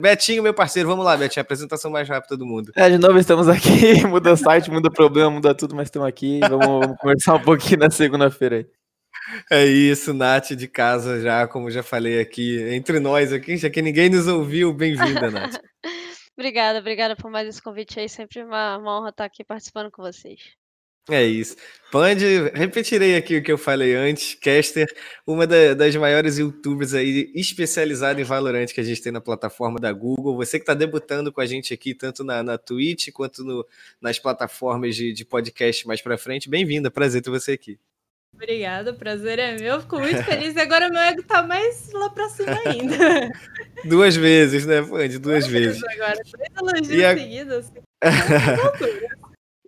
Betinho, meu parceiro, vamos lá, Betinho, apresentação mais rápida do mundo. É, de novo estamos aqui, muda o site, muda o problema, muda tudo, mas estamos aqui, vamos, vamos conversar um pouquinho na segunda-feira aí. É isso, Nath de casa já, como já falei aqui, entre nós aqui, já que ninguém nos ouviu, bem-vinda, Nath. obrigada, obrigada por mais esse convite aí, sempre uma, uma honra estar aqui participando com vocês. É isso. Pande, repetirei aqui o que eu falei antes. Caster, uma da, das maiores youtubers aí especializada em Valorant que a gente tem na plataforma da Google. Você que está debutando com a gente aqui, tanto na, na Twitch quanto no, nas plataformas de, de podcast mais para frente. Bem-vinda, prazer ter você aqui. Obrigada, prazer é meu. Fico muito feliz. E agora meu ego tá mais lá pra cima ainda. duas vezes, né, Pande? Duas, duas vezes. Agora, três elogios a... seguidos.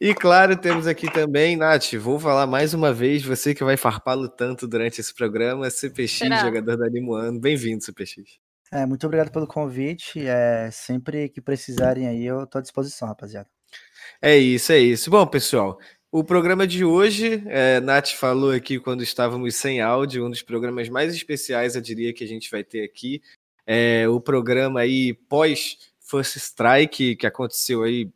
E claro, temos aqui também, Nath, vou falar mais uma vez, você que vai farpá-lo tanto durante esse programa, CPX, Será? jogador da Limoano. Bem-vindo, CPX. É, muito obrigado pelo convite. É, sempre que precisarem aí, eu estou à disposição, rapaziada. É isso, é isso. Bom, pessoal, o programa de hoje, é, Nath falou aqui quando estávamos sem áudio, um dos programas mais especiais, eu diria, que a gente vai ter aqui. É, o programa aí pós First Strike, que aconteceu aí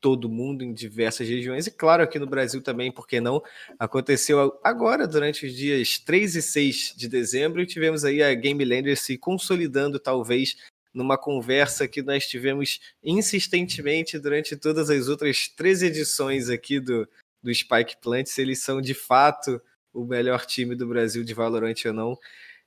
todo mundo, em diversas regiões, e claro, aqui no Brasil também, porque não? Aconteceu agora, durante os dias 3 e 6 de dezembro, e tivemos aí a Game Lander se consolidando, talvez, numa conversa que nós tivemos insistentemente durante todas as outras três edições aqui do, do Spike Plant, se eles são de fato o melhor time do Brasil de Valorant ou não.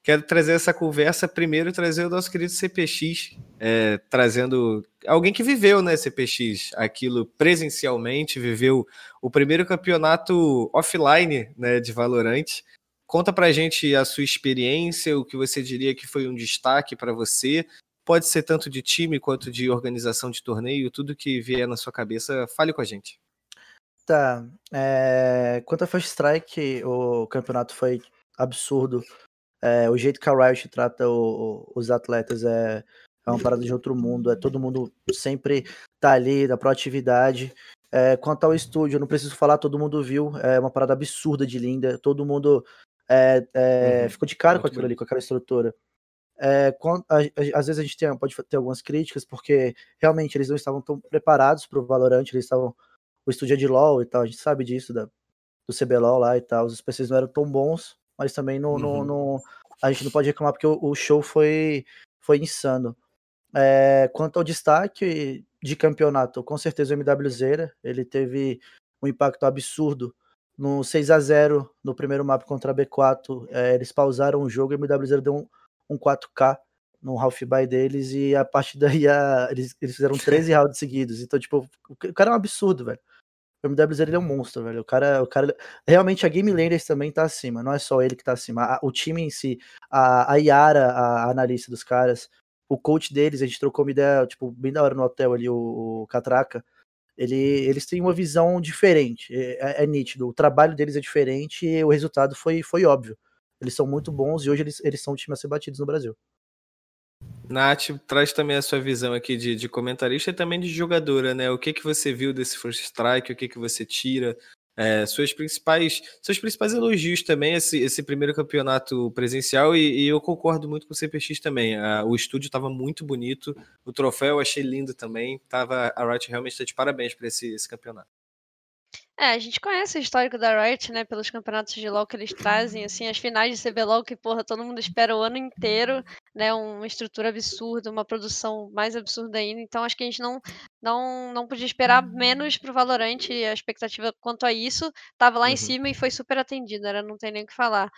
Quero trazer essa conversa, primeiro trazer o nosso querido CPX, é, trazendo alguém que viveu, né, CPX, aquilo presencialmente, viveu o primeiro campeonato offline, né, de Valorant. Conta pra gente a sua experiência, o que você diria que foi um destaque para você. Pode ser tanto de time quanto de organização de torneio, tudo que vier na sua cabeça, fale com a gente. Tá. É... Quanto a First Strike, o campeonato foi absurdo é, o jeito que a Riot trata o, os atletas é, é uma parada de outro mundo. É todo mundo sempre tá ali, da proatividade. É, quanto ao estúdio, não preciso falar, todo mundo viu. É uma parada absurda de linda. Todo mundo é, é, uhum. ficou de cara Muito com aquilo bem. ali, com aquela estrutura. É, quando, a, a, às vezes a gente tem, pode ter algumas críticas, porque realmente eles não estavam tão preparados para o Valorant, eles estavam. O estúdio é de LOL e tal, a gente sabe disso, da, do CBLOL lá e tal. Os PCs não eram tão bons mas também não, uhum. não, a gente não pode reclamar porque o, o show foi, foi insano. É, quanto ao destaque de campeonato, com certeza o MWZ, ele teve um impacto absurdo no 6 a 0 no primeiro mapa contra a B4. É, eles pausaram o jogo e o MWZ deu um, um 4K no half by deles e a partir daí a, eles, eles fizeram 13 rounds seguidos. Então, tipo, o cara é um absurdo, velho. O MWZ ele é um monstro, velho. O cara, o cara. Realmente a Game Landers também tá acima. Não é só ele que tá acima. o time em si, a, a Yara, a, a analista dos caras, o coach deles, a gente trocou uma ideia, tipo, bem da hora no hotel ali, o, o Catraca. Ele, eles têm uma visão diferente. É, é, é, nítido. O trabalho deles é diferente e o resultado foi, foi óbvio. Eles são muito bons e hoje eles, eles são um time a ser batidos no Brasil. Nath, traz também a sua visão aqui de, de comentarista e também de jogadora, né? O que que você viu desse First Strike, o que que você tira, é, suas principais, seus principais elogios também, esse, esse primeiro campeonato presencial, e, e eu concordo muito com o CPX também. A, o estúdio estava muito bonito, o troféu eu achei lindo também. Tava, a Riot realmente está de parabéns para esse, esse campeonato. É, a gente conhece o histórico da Riot, né, pelos campeonatos de LoL que eles trazem, assim, as finais de CBLOL que, porra, todo mundo espera o ano inteiro, né, uma estrutura absurda, uma produção mais absurda ainda, então acho que a gente não não, não podia esperar menos pro Valorant, a expectativa quanto a isso tava lá uhum. em cima e foi super atendida, né, não tem nem o que falar.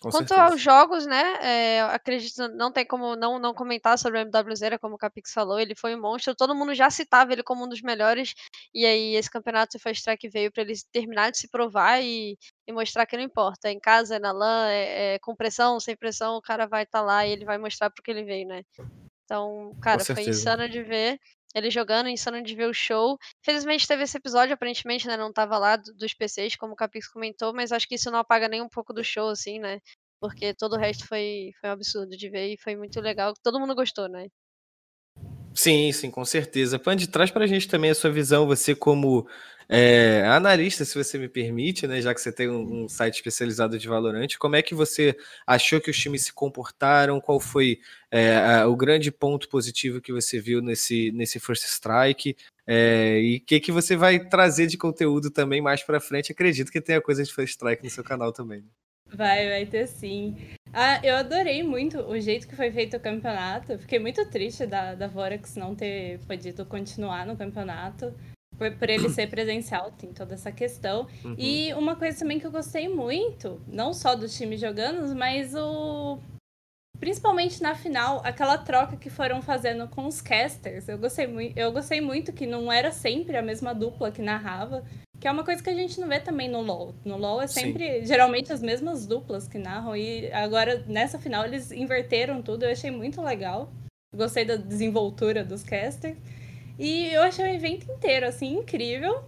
Com Quanto certeza. aos jogos, né, é, acredito, não tem como não, não comentar sobre o MWZ, como o Capix falou, ele foi um monstro, todo mundo já citava ele como um dos melhores, e aí esse campeonato Fast Track veio para ele terminar de se provar e, e, mostrar que não importa, é em casa, é na LAN, é, é, com pressão, sem pressão, o cara vai estar tá lá e ele vai mostrar porque ele veio, né. Então, cara, foi insano de ver ele jogando, insano de ver o show. Felizmente teve esse episódio, aparentemente, né? Não tava lá dos PCs, como o Capix comentou, mas acho que isso não apaga nem um pouco do show, assim, né? Porque todo o resto foi, foi um absurdo de ver e foi muito legal. Todo mundo gostou, né? Sim, sim, com certeza. Pande, traz pra gente também a sua visão, você como é, analista, se você me permite, né, já que você tem um, um, site especializado de Valorant, como é que você achou que os times se comportaram? Qual foi é, a, o grande ponto positivo que você viu nesse, nesse First Strike? É, e o que, que você vai trazer de conteúdo também mais para frente? Acredito que tenha coisa de First Strike no seu canal também. Né? Vai, vai ter sim. Ah, eu adorei muito o jeito que foi feito o campeonato. Fiquei muito triste da, da Vorax não ter podido continuar no campeonato por, por ele ser presencial, tem toda essa questão. Uhum. E uma coisa também que eu gostei muito, não só do time jogando, mas o. Principalmente na final, aquela troca que foram fazendo com os casters. Eu gostei, muito, eu gostei muito que não era sempre a mesma dupla que narrava. Que é uma coisa que a gente não vê também no LoL. No LoL é sempre, Sim. geralmente, as mesmas duplas que narram. E agora, nessa final, eles inverteram tudo. Eu achei muito legal. Gostei da desenvoltura dos casters. E eu achei o evento inteiro, assim, incrível.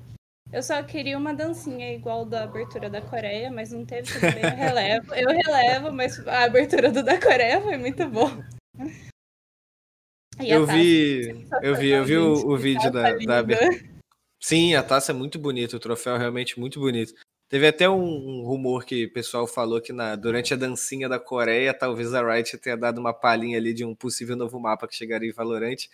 Eu só queria uma dancinha igual da abertura da Coreia, mas não teve, tudo bem, eu relevo. Eu relevo, mas a abertura do da Coreia foi muito boa. Eu vi, eu vi, eu vi o, o vídeo da, da abertura. Sim, a taça é muito bonita, o troféu é realmente muito bonito. Teve até um, um, rumor que o pessoal falou que na, durante a dancinha da Coreia, talvez a Riot tenha dado uma palhinha ali de um possível novo mapa que chegaria em Valorant.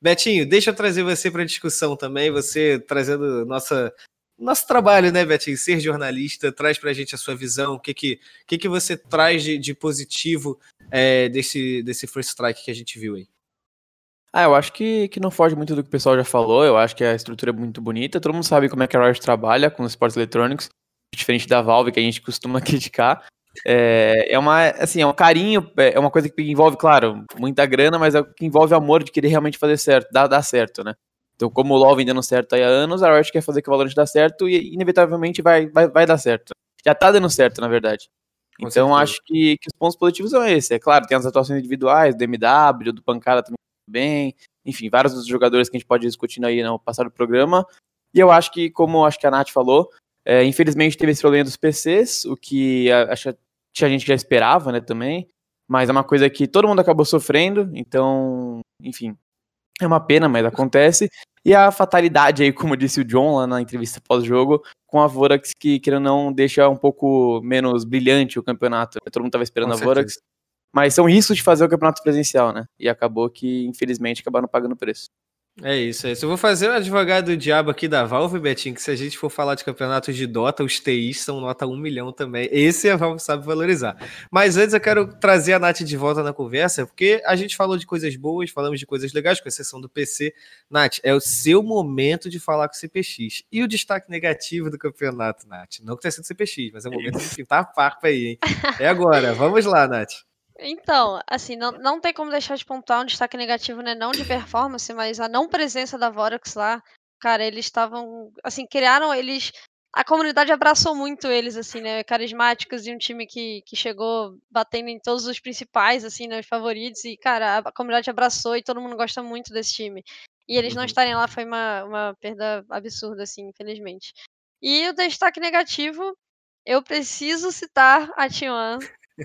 Betinho, deixa eu trazer você para a discussão também, você trazendo nossa, nosso trabalho, né, Betinho? Ser jornalista, traz para a gente a sua visão, o que que, que, que você traz de, de positivo é, desse, desse First Strike que a gente viu aí? Ah, eu acho que, que não foge muito do que o pessoal já falou, eu acho que a estrutura é muito bonita, todo mundo sabe como é que a Riot trabalha com os esportes eletrônicos, diferente da Valve, que a gente costuma criticar, é, é uma, assim, é um carinho, é, é uma coisa que envolve, claro, muita grana, mas é que envolve amor de querer realmente fazer certo, dar, dar certo, né? Então, como o LoL vem dando certo aí há anos, a Riot quer fazer que o Valorant dê certo e inevitavelmente vai, vai, vai dar certo. Já tá dando certo, na verdade. Com então, certeza. acho que, que os pontos positivos são esses. É claro, tem as atuações individuais, do MW, do Pancada também bem, enfim, vários dos jogadores que a gente pode ir discutindo aí no passado do programa. E eu acho que, como acho que a Nath falou, é, infelizmente teve esse problema dos PCs, o que acho tinha gente que já esperava, né, também, mas é uma coisa que todo mundo acabou sofrendo, então, enfim, é uma pena, mas acontece. E a fatalidade aí, como disse o John lá na entrevista pós-jogo, com a Vorax, que, querendo não, deixa um pouco menos brilhante o campeonato. Todo mundo estava esperando com a Vorax. Mas são riscos de fazer o campeonato presencial, né? E acabou que, infelizmente, acabaram pagando o preço. É isso, é isso. Eu vou fazer o advogado do diabo aqui da Valve, Betinho, que se a gente for falar de campeonatos de Dota, os TIs são nota 1 milhão também. Esse a Valve sabe valorizar. Mas antes eu quero trazer a Nath de volta na conversa, porque a gente falou de coisas boas, falamos de coisas legais, com exceção do PC. Nath, é o seu momento de falar com o CPX. E o destaque negativo do campeonato, Nath? Não que tenha sido CPX, mas é o momento de pintar a farpa aí, hein? É agora. Vamos lá, Nath. Então, assim, não, não tem como deixar de pontuar um destaque negativo, né? Não de performance, mas a não presença da Vorax lá. Cara, eles estavam. Assim, criaram. Eles. A comunidade abraçou muito eles, assim, né? Carismáticos e um time que, que chegou batendo em todos os principais, assim, né? Os favoritos. E, cara, a comunidade abraçou e todo mundo gosta muito desse time. E eles não uhum. estarem lá foi uma, uma perda absurda, assim, infelizmente. E o destaque negativo, eu preciso citar a T1,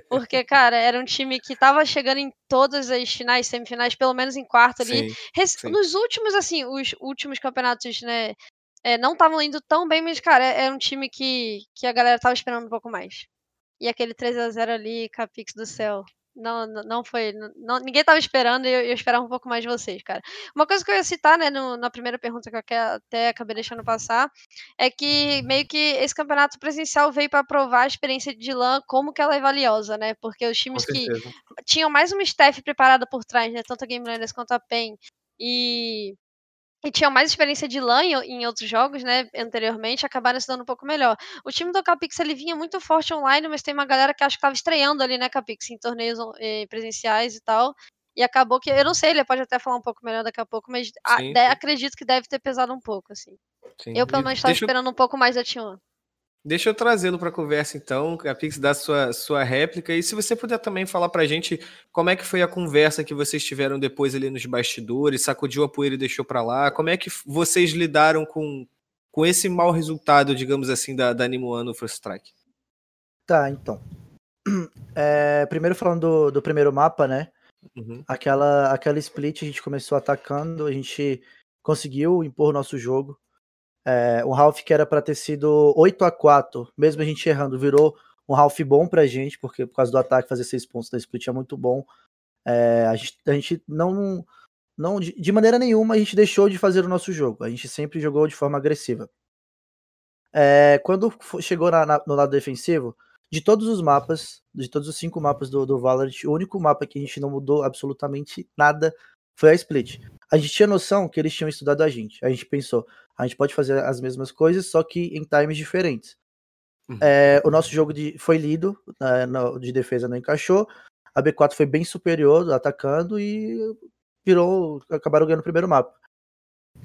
porque, cara, era um time que tava chegando em todas as finais, semifinais, pelo menos em quarto ali. Sim, sim. Nos últimos, assim, os últimos campeonatos, né? É, não estavam indo tão bem, mas, cara, era é um time que, que a galera tava esperando um pouco mais. E aquele 3 a 0 ali, Capix do céu. Não, não foi. Não, ninguém tava esperando e eu, eu, esperava um pouco mais de vocês, cara. Uma coisa que eu ia citar, né, no, na primeira pergunta que eu até acabei deixando passar, é que meio que esse campeonato presencial veio para provar a experiência de LAN, como que ela é valiosa, né? Porque os times que tinham mais uma staff preparada por trás, né? Tanto a Game Landers quanto a PEN. E e tinham mais experiência de LAN em, em, outros jogos, né, anteriormente, acabaram se dando um pouco melhor. O time do Capix, ele vinha muito forte online, mas tem uma galera que acho que estava estreando ali, né, Capix, em torneios eh, presenciais e tal, e acabou que, eu não sei, ele pode até falar um pouco melhor daqui a pouco, mas a, de, acredito que deve ter pesado um pouco, assim. Sim. Eu, pelo menos, estava esperando um pouco mais da T1. Deixa eu trazê-lo para a conversa, então, a Pix dá sua, sua réplica. E se você puder também falar para a gente como é que foi a conversa que vocês tiveram depois ali nos bastidores, sacudiu a poeira e deixou para lá, como é que vocês lidaram com, com esse mau resultado, digamos assim, da, da Nimuan no First Strike? Tá, então. É, primeiro falando do, do, primeiro mapa, né? Uhum. Aquela, aquela split a gente começou atacando, a gente conseguiu impor nosso jogo. É, um half que era para ter sido 8 a 4 mesmo a gente errando, virou um half bom pra gente, porque por causa do ataque fazer seis pontos da split é muito bom. É, a, gente, a gente não, não de, de maneira nenhuma a gente deixou de fazer o nosso jogo. A gente sempre jogou de forma agressiva. É, quando chegou na, na, no lado defensivo, de todos os mapas, de todos os cinco mapas do, do Valorant, o único mapa que a gente não mudou absolutamente nada foi a Split. A gente tinha noção que eles tinham estudado a gente. A gente pensou, a gente pode fazer as mesmas coisas, só que em times diferentes. Uhum. É, o nosso jogo de, foi lido, né, de defesa não encaixou. A B4 foi bem superior, atacando, e virou. acabaram ganhando o primeiro mapa.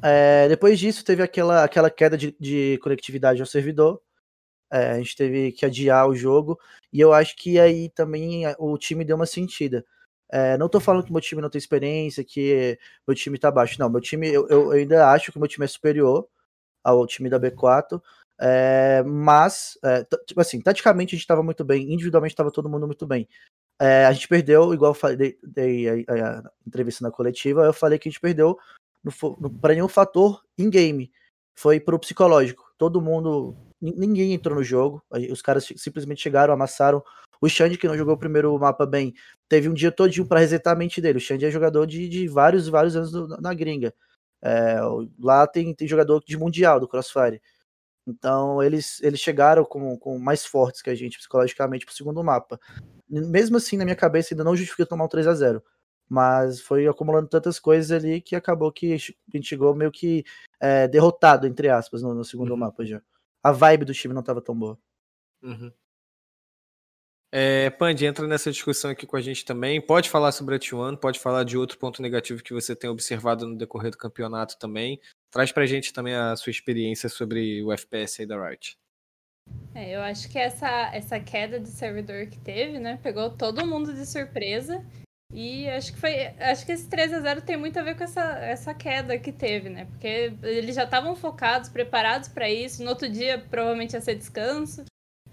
É, depois disso, teve aquela, aquela queda de, de conectividade ao servidor. É, a gente teve que adiar o jogo. E eu acho que aí também o time deu uma sentida. É, não tô falando que meu time não tem experiência, que meu time tá baixo. Não, meu time, eu, eu ainda acho que meu time é superior ao time da B4. É, mas, é, tipo assim, taticamente a gente estava muito bem, individualmente estava todo mundo muito bem. É, a gente perdeu, igual eu falei, dei, a, a, entrevista na coletiva, eu falei que a gente perdeu para nenhum fator in game, foi pro psicológico. Todo mundo, ninguém entrou no jogo, os caras simplesmente chegaram, amassaram. O Xande, que não jogou o primeiro mapa bem, teve um dia todinho para resetar a mente dele. O Xande é jogador de, de vários, vários anos do, na gringa. É, lá tem, tem jogador de mundial do Crossfire. Então eles, eles chegaram com, com mais fortes que a gente psicologicamente pro segundo mapa. Mesmo assim, na minha cabeça, ainda não justifica tomar um 3 a 0 Mas foi acumulando tantas coisas ali que acabou que a gente chegou meio que é, derrotado, entre aspas, no, no segundo uhum. mapa já. A vibe do time não estava tão boa. Uhum. É, Pandy, entra nessa discussão aqui com a gente também. Pode falar sobre a T1, pode falar de outro ponto negativo que você tem observado no decorrer do campeonato também. Traz pra gente também a sua experiência sobre o FPS aí da Riot. É, eu acho que essa, essa queda de servidor que teve, né, pegou todo mundo de surpresa. E acho que foi. Acho que esse 3 a 0 tem muito a ver com essa, essa queda que teve, né? Porque eles já estavam focados, preparados para isso. No outro dia, provavelmente ia ser descanso.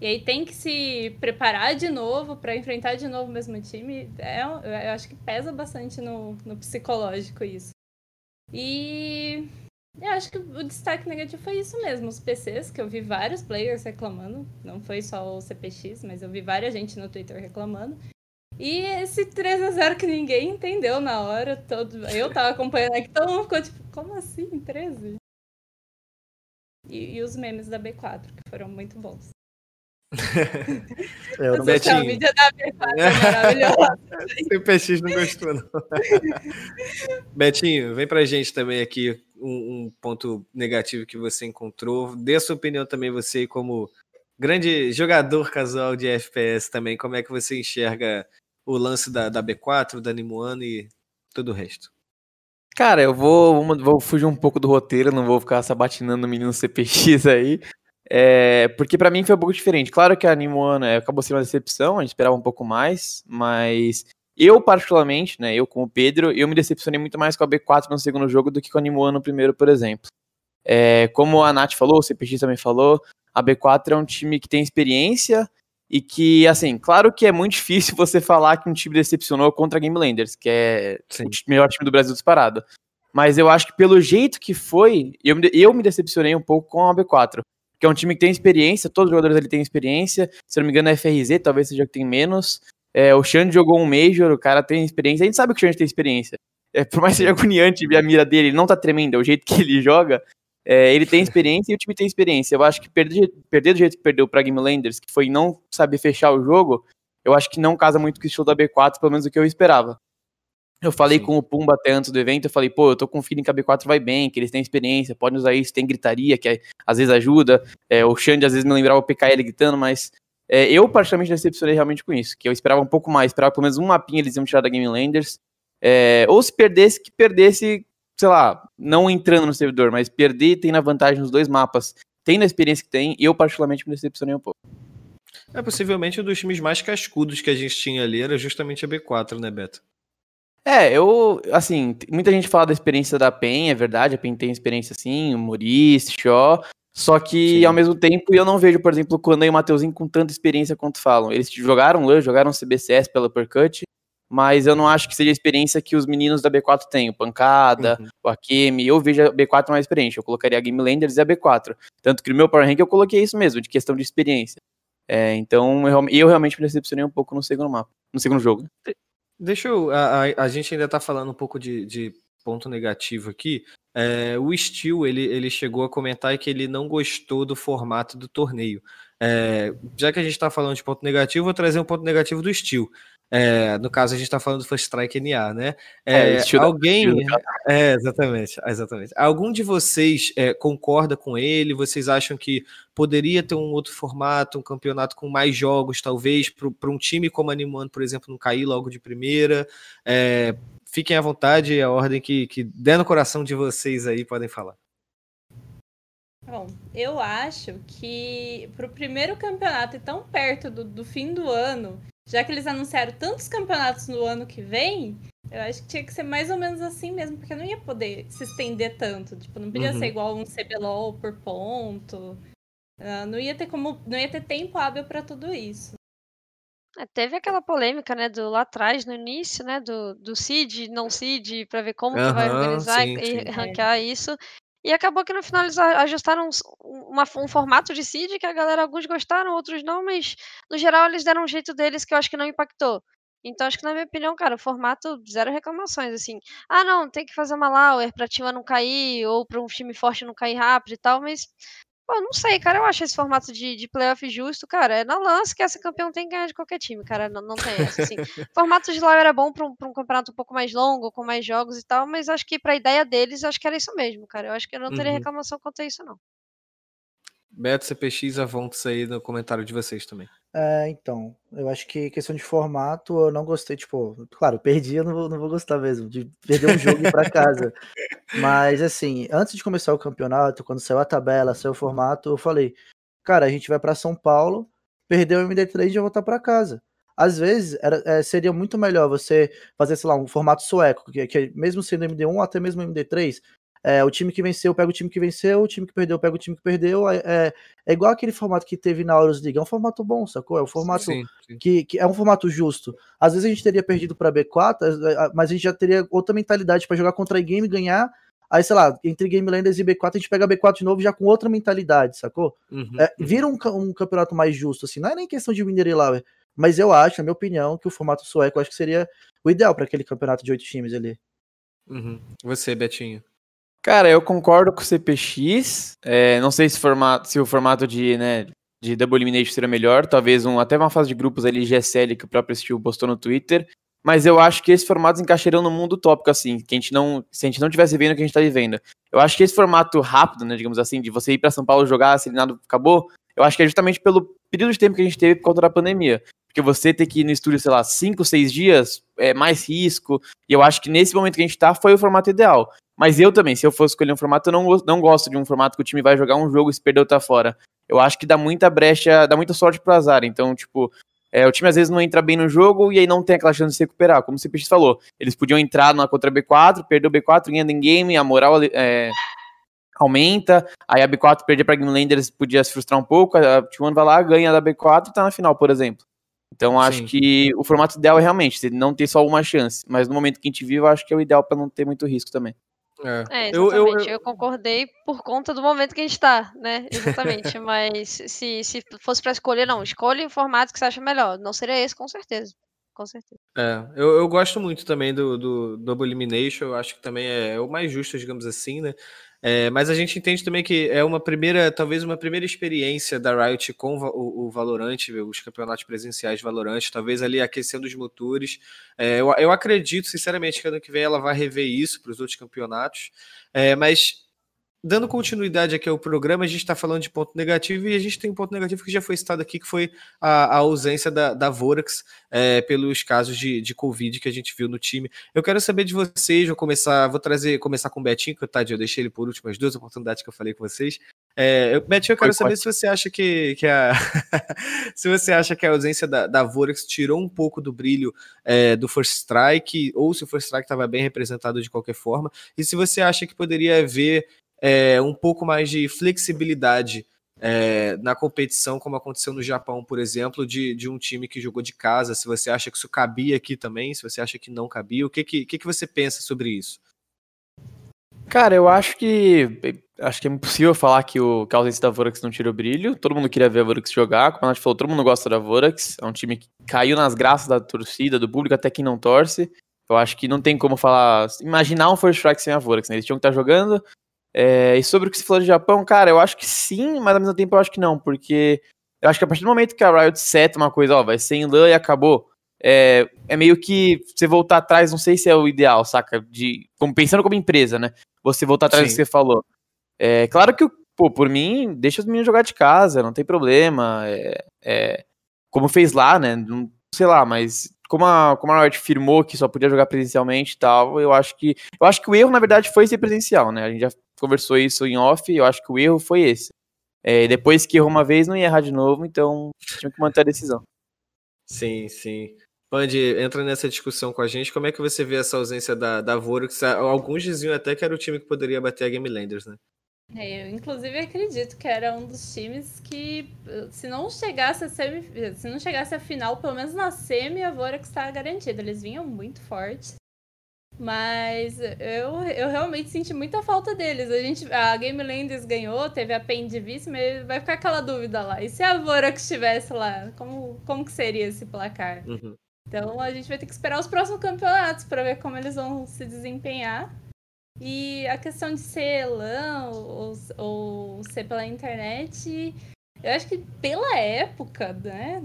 E aí tem que se preparar de novo para enfrentar de novo o mesmo time. É, eu acho que pesa bastante no, no psicológico isso. E eu acho que o destaque negativo foi isso mesmo, os PCs, que eu vi vários players reclamando, não foi só o CPX, mas eu vi várias gente no Twitter reclamando. E esse 3 a 0 que ninguém entendeu na hora, todo, eu tava acompanhando aqui, todo mundo ficou tipo, como assim, 13? E, e os memes da B4, que foram muito bons. Eu não Betinho. A mídia da B4 é maravilhosa. CPX não gostou, não. Betinho, vem pra gente também aqui um, um, ponto negativo que você encontrou. Dê a sua opinião também, você, como grande jogador casual de FPS também, como é que você enxerga o lance da, da B4, da Nimuano e todo o resto? Cara, eu vou, vou fugir um pouco do roteiro, não vou ficar sabatinando o menino CPX aí. É, porque para mim foi um pouco diferente. Claro que a Nimuano é, acabou sendo uma decepção, a gente esperava um pouco mais, mas eu, particularmente, né, eu como Pedro, eu me decepcionei muito mais com a B4 no segundo jogo do que com a Nimuano no primeiro, por exemplo. É, como a Nath falou, o CPX também falou, a B4 é um time que tem experiência e que, assim, claro que é muito difícil você falar que um time decepcionou contra a Game Landers, que é Sim. o melhor time do Brasil disparado. Mas eu acho que pelo jeito que foi, eu, eu me decepcionei um pouco com a B4 que é um time que tem experiência, todos os jogadores ali têm experiência. Se não me engano, a FRZ talvez seja que tem menos. É, o Xande jogou um Major, o cara tem experiência. A gente sabe que o Xande tem experiência. É, por mais que seja agoniante ver a mira dele, ele não tá tremendo, é o jeito que ele joga. É, ele tem experiência e o time tem experiência. Eu acho que perder, perder do jeito que perdeu para Game Landers, que foi não saber fechar o jogo, eu acho que não casa muito com o estilo da B4, pelo menos o que eu esperava. Eu falei Sim. com o Pumba até antes do evento, eu falei, pô, eu tô com o feeling que a B4 vai bem, que eles têm experiência, podem usar isso, tem gritaria, que é, às vezes ajuda. É, o Xande às vezes me lembrava o PKL gritando, mas é, eu particularmente decepcionei realmente com isso, que eu esperava um pouco mais, esperava pelo menos um mapinha eles iam tirar da Game Landers. É, ou se perdesse, que perdesse, sei lá, não entrando no servidor, mas perder tem na vantagem nos dois mapas, tem na experiência que tem, eu particularmente me decepcionei um pouco. É, possivelmente um dos times mais cascudos que a gente tinha ali era justamente a B4, né, Beto? É, eu, assim, muita gente fala da experiência da PEN, é verdade, a PEN tem experiência assim, o Murice, Shaw, só que Sim. ao mesmo tempo eu não vejo, por exemplo, quando e o Mateuzinho com tanta experiência quanto falam. Eles jogaram LAN, jogaram CBCS pela Uppercut, mas eu não acho que seja a experiência que os meninos da B4 têm, o Pancada, uhum. o Akemi, eu vejo a B4 mais experiente, eu colocaria a Game Landers e a B4, tanto que no meu Power Rank eu coloquei isso mesmo, de questão de experiência. É, então eu, eu, realmente me decepcionei um pouco no segundo mapa, no segundo jogo. Deixa eu, a, a, a gente ainda tá falando um pouco de, de ponto negativo aqui, é, o Steel ele, ele chegou a comentar que ele não gostou do formato do torneio. É, já que a gente está falando de ponto negativo, vou trazer um ponto negativo do Steel. É, no caso, a gente está falando do First Strike NA, né? É, é alguém. É, exatamente, exatamente. Algum de vocês é, concorda com ele? Vocês acham que poderia ter um outro formato, um campeonato com mais jogos, talvez, para um time como Animando, por exemplo, não cair logo de primeira? É, fiquem à vontade, a ordem que, que der no coração de vocês aí podem falar. Bom, eu acho que para o primeiro campeonato e tão perto do, do fim do ano, já que eles anunciaram tantos campeonatos no ano que vem, eu acho que tinha que ser mais ou menos assim mesmo, porque não ia poder se estender tanto. Tipo, não podia uhum. ser igual um CBLOL por ponto. Uh, não ia ter como. Não ia ter tempo hábil para tudo isso. É, teve aquela polêmica, né, do lá atrás, no início, né, do, do CID, não CID, para ver como uhum, que vai organizar sim, e, sim. ranquear isso. E acabou que no final eles ajustaram uma, um formato de seed que a galera, alguns gostaram, outros não, mas no geral eles deram um jeito deles que eu acho que não impactou. Então, acho que, na minha opinião, cara, o formato, zero reclamações, assim. Ah, não, tem que fazer uma Lauer pra time não cair, ou pra um time forte não cair rápido e tal, mas Pô, não sei, cara. Eu acho esse formato de, de playoff justo, cara. É na lance que essa campeão tem que ganhar de qualquer time, cara. Não, não tem essa, assim. formato de lá era bom pra um, pra um campeonato um pouco mais longo, com mais jogos e tal, mas acho que pra ideia deles, acho que era isso mesmo, cara. Eu acho que eu não teria uhum. reclamação quanto a isso, não. Beto CPX, avonte aí no comentário de vocês também. É, então, eu acho que questão de formato, eu não gostei, tipo, claro, perdi, eu não vou, não vou gostar mesmo, de perder um jogo e ir pra casa. Mas, assim, antes de começar o campeonato, quando saiu a tabela, saiu o formato, eu falei, cara, a gente vai para São Paulo, perdeu o MD3 e já voltar para casa. Às vezes, era, é, seria muito melhor você fazer, sei lá, um formato sueco, que, que mesmo sendo MD1, até mesmo MD3, é, o time que venceu pega o time que venceu, o time que perdeu pega o time que perdeu. É, é, igual aquele formato que teve na Euros League. É um formato bom, sacou? É um formato sim, sim. Que, que, é um formato justo. Às vezes a gente teria perdido para B4, mas a gente já teria outra mentalidade para jogar contra a game e ganhar. Aí, sei lá, entre Game Landers e B4, a gente pega B4 de novo já com outra mentalidade, sacou? Uhum, é, uhum. vira um, um, campeonato mais justo, assim. Não é nem questão de winner e lower, mas eu acho, na minha opinião, que o formato sueco acho que seria o ideal para aquele campeonato de oito times ali. Uhum. Você, Betinho. Cara, eu concordo com o CPX. É, não sei se, formato, se o formato de, né, de Double Elimination seria melhor. Talvez um, até uma fase de grupos ali, GSL, que o próprio Steel postou no Twitter. Mas eu acho que esses formatos encaixariam no mundo tópico, assim, que a gente não. Se a gente não tivesse vivendo o que a gente tá vivendo. Eu acho que esse formato rápido, né, digamos assim, de você ir para São Paulo jogar, se nada acabou, eu acho que é justamente pelo período de tempo que a gente teve por conta da pandemia. Porque você ter que ir no estúdio, sei lá, 5, 6 dias, é mais risco. E eu acho que nesse momento que a gente tá, foi o formato ideal. Mas eu também, se eu fosse escolher um formato, eu não, não gosto de um formato que o time vai jogar um jogo e se perdeu tá fora. Eu acho que dá muita brecha, dá muita sorte pro azar. Então, tipo, é, o time às vezes não entra bem no jogo e aí não tem aquela chance de se recuperar. Como o CPX falou, eles podiam entrar na contra B4, perder o B4, ganhando em game, a moral é, aumenta. Aí a B4 perder pra Game Landers podia se frustrar um pouco. A T1 vai lá, ganha da B4 e tá na final, por exemplo. Então acho Sim. que o formato ideal é realmente não ter só uma chance. Mas no momento que a gente vive, eu acho que é o ideal para não ter muito risco também. É, é exatamente. Eu, eu, eu... concordei por conta do momento que a gente tá, né? Exatamente. Mas se, se fosse para escolher, não, escolhe o formato que você acha melhor. Não seria esse, com certeza. Com certeza. É, eu, eu gosto muito também do, do Double Elimination, eu acho que também é, é o mais justo, digamos assim, né? É, mas a gente entende também que é uma primeira, talvez uma primeira experiência da Riot com o, o Valorant, os campeonatos presenciais de Valorant, talvez ali aquecendo os motores. É, eu, eu acredito, sinceramente, que ano que vem ela vai rever isso para os outros campeonatos. É, mas dando continuidade aqui ao programa, a gente está falando de ponto negativo e a gente tem um ponto negativo que já foi citado aqui, que foi a, a ausência da, da Vorax é, pelos casos de, de Covid que a gente viu no time. Eu quero saber de vocês, vou começar, vou trazer, começar com o Betinho, que tadinho, eu deixei ele por último, as duas oportunidades que eu falei com vocês. É, Betinho, eu quero foi saber se você acha que, que a se você acha que a ausência da, da Vorax tirou um pouco do brilho é, do First Strike, ou se o First Strike estava bem representado de qualquer forma, e se você acha que poderia haver é, um pouco mais de flexibilidade é, na competição, como aconteceu no Japão, por exemplo, de, de um time que jogou de casa, se você acha que isso cabia aqui também, se você acha que não cabia, o que, que, que, você pensa sobre isso? Cara, eu acho que acho que é impossível falar que o que a ausência da Vorax não tira o brilho. Todo mundo queria ver a Vorax jogar, como a gente falou, todo mundo gosta da Vorax. É um time que caiu nas graças da torcida, do público, até quem não torce. Eu acho que não tem como falar, imaginar um First Strike sem a Vorax, né? Eles tinham que estar jogando. É, e sobre o que se falou de Japão, cara, eu acho que sim, mas ao mesmo tempo eu acho que não, porque eu acho que a partir do momento que a Riot seta uma coisa, ó, vai ser em LAN e acabou, é, é meio que você voltar atrás, não sei se é o ideal, saca? De, como, pensando como empresa, né? Você voltar atrás Sim. do que você falou. É claro que, pô, por mim, deixa os meninos jogar de casa, não tem problema. É, é, como fez lá, né? Não, sei lá, mas como a, como a Riot firmou que só podia jogar presencialmente e tal, eu acho que. Eu acho que o erro, na verdade, foi ser presencial, né? A gente já conversou isso em off, eu acho que o erro foi esse. É, depois que errou uma vez, não ia errar de novo, então tinha que manter a decisão. Sim, sim. Pande, entra nessa discussão com a gente. Como é que você vê essa ausência da, da Vorux? Alguns diziam até que era o time que poderia bater a Game Landers, né? É, eu, inclusive, acredito que era um dos times que, se não chegasse a semi, se não chegasse a final, pelo menos na semi, a Vorax estava garantida. Eles vinham muito fortes. Mas eu, eu realmente senti muita falta deles. A, gente, a Game Landers ganhou, teve a PEN de vice, mas vai ficar aquela dúvida lá. E se a Vorax estivesse lá, como, como que seria esse placar? Uhum. Então a gente vai ter que esperar os próximos campeonatos para ver como eles vão se desempenhar. E a questão de ser LAN ou, ou ser pela internet, eu acho que pela época, né,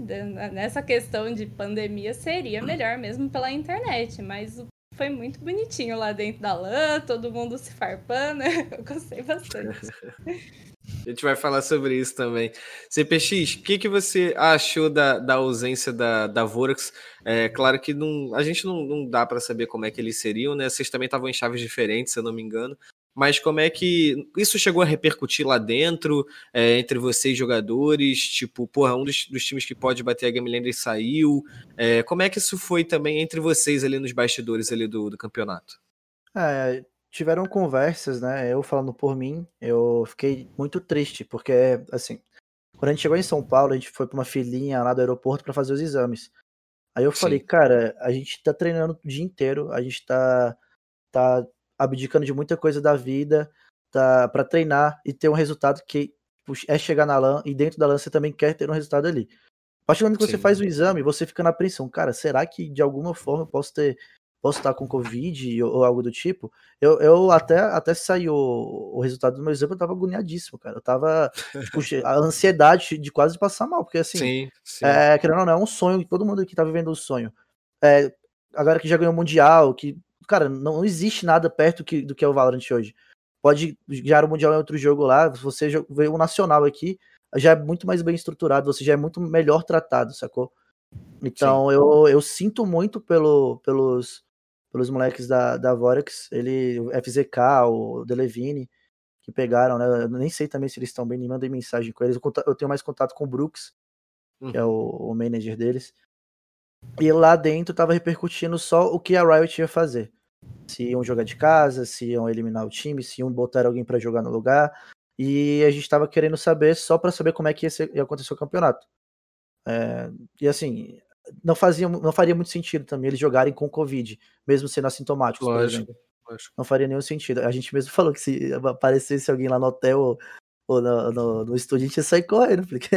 nessa questão de pandemia, seria melhor mesmo pela internet, mas foi muito bonitinho lá dentro da LAN, todo mundo se farpando, eu gostei bastante. A gente vai falar sobre isso também. CPX, o que, que você achou da, da ausência da, da Vorax? É claro que não, a gente não, não dá para saber como é que eles seriam, né? Vocês também estavam em chaves diferentes, se eu não me engano. Mas como é que isso chegou a repercutir lá dentro, é, entre vocês jogadores? Tipo, porra, um dos, dos, times que pode bater a Game saiu. É, como é que isso foi também entre vocês ali nos bastidores ali do, do campeonato? É, tiveram conversas, né? Eu falando por mim, eu fiquei muito triste, porque, assim, quando a gente chegou em São Paulo, a gente foi pra uma filinha lá do aeroporto para fazer os exames. Aí eu Sim. falei, cara, a gente tá treinando o dia inteiro, a gente tá, tá abdicando de muita coisa da vida tá, para treinar e ter um resultado que é chegar na LAN e dentro da LAN você também quer ter um resultado ali. A partir do momento que Sim. você faz o exame, você fica na apreensão. Cara, será que de alguma forma eu posso ter posso estar com Covid ou, ou algo do tipo. Eu, eu até, até saiu o, o resultado do meu exame, eu tava agoniadíssimo, cara. Eu tava. Tipo, a ansiedade de quase passar mal, porque assim. Sim, sim. É, querendo ou não, é um sonho, todo mundo aqui tá vivendo o um sonho. É, agora que já ganhou o Mundial, que. Cara, não existe nada perto que, do que é o Valorant hoje. Pode ganhar o Mundial em outro jogo lá, você vê o Nacional aqui, já é muito mais bem estruturado, você já é muito melhor tratado, sacou? Então eu, eu sinto muito pelo, pelos, pelos moleques da, da Vorax, ele, o FZK, o Delevine, que pegaram, né? Eu nem sei também se eles estão bem, nem mandei mensagem com eles. Eu, eu tenho mais contato com o Brooks, uhum. que é o, o, manager deles. E lá dentro tava repercutindo só o que a Riot ia fazer. Se iam jogar de casa, se iam eliminar o time, se iam botar alguém para jogar no lugar. E a gente tava querendo saber só para saber como é que ia, ser, ia acontecer o campeonato. É, e assim, não, fazia, não faria muito sentido também eles jogarem com Covid, mesmo sendo assintomáticos, lógico. Lógico. Não faria nenhum sentido. A gente mesmo falou que se aparecesse alguém lá no hotel ou, ou no, no, no, estúdio, a gente ia sair correndo, porque.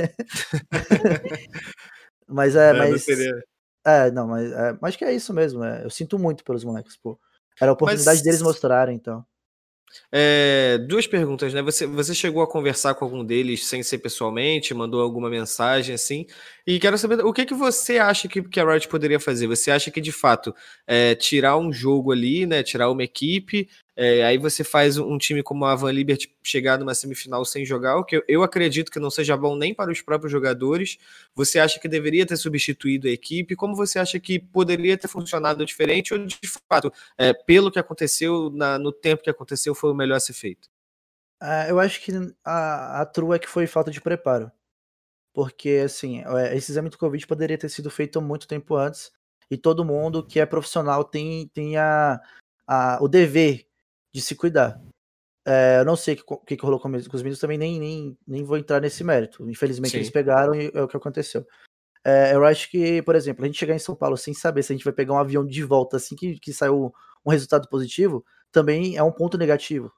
mas é, é mas. Não é, não, mas é, mas que é isso mesmo. É, eu sinto muito pelos moleques, pô. Era a oportunidade mas... deles mostrarem, então. É, duas perguntas, né? Você, você chegou a conversar com algum deles sem ser pessoalmente, mandou alguma mensagem assim? E quero saber o que, que você acha que, que a Riot poderia fazer? Você acha que de fato é, tirar um jogo ali, né? Tirar uma equipe, é, aí você faz um time como a Van Liberty chegar numa semifinal sem jogar, o que eu, acredito que não seja bom nem para os próprios jogadores. Você acha que deveria ter substituído a equipe? Como você acha que poderia ter funcionado diferente? Ou de fato, é, pelo que aconteceu, na, no tempo que aconteceu, foi o melhor a ser feito? Uh, eu acho que a, a true é que foi falta de preparo. Porque, assim, é, esse exame do Covid poderia ter sido feito muito tempo antes. E todo mundo que é profissional tem, tem a, a, o dever de se cuidar. É, eu não sei o que, que, rolou com, os meninos, também nem, nem, nem vou entrar nesse mérito. Infelizmente Sim. eles pegaram e é o que aconteceu. É, eu acho que, por exemplo, a gente chegar em São Paulo sem saber se a gente vai pegar um avião de volta assim que, que saiu um resultado positivo, também é um ponto negativo.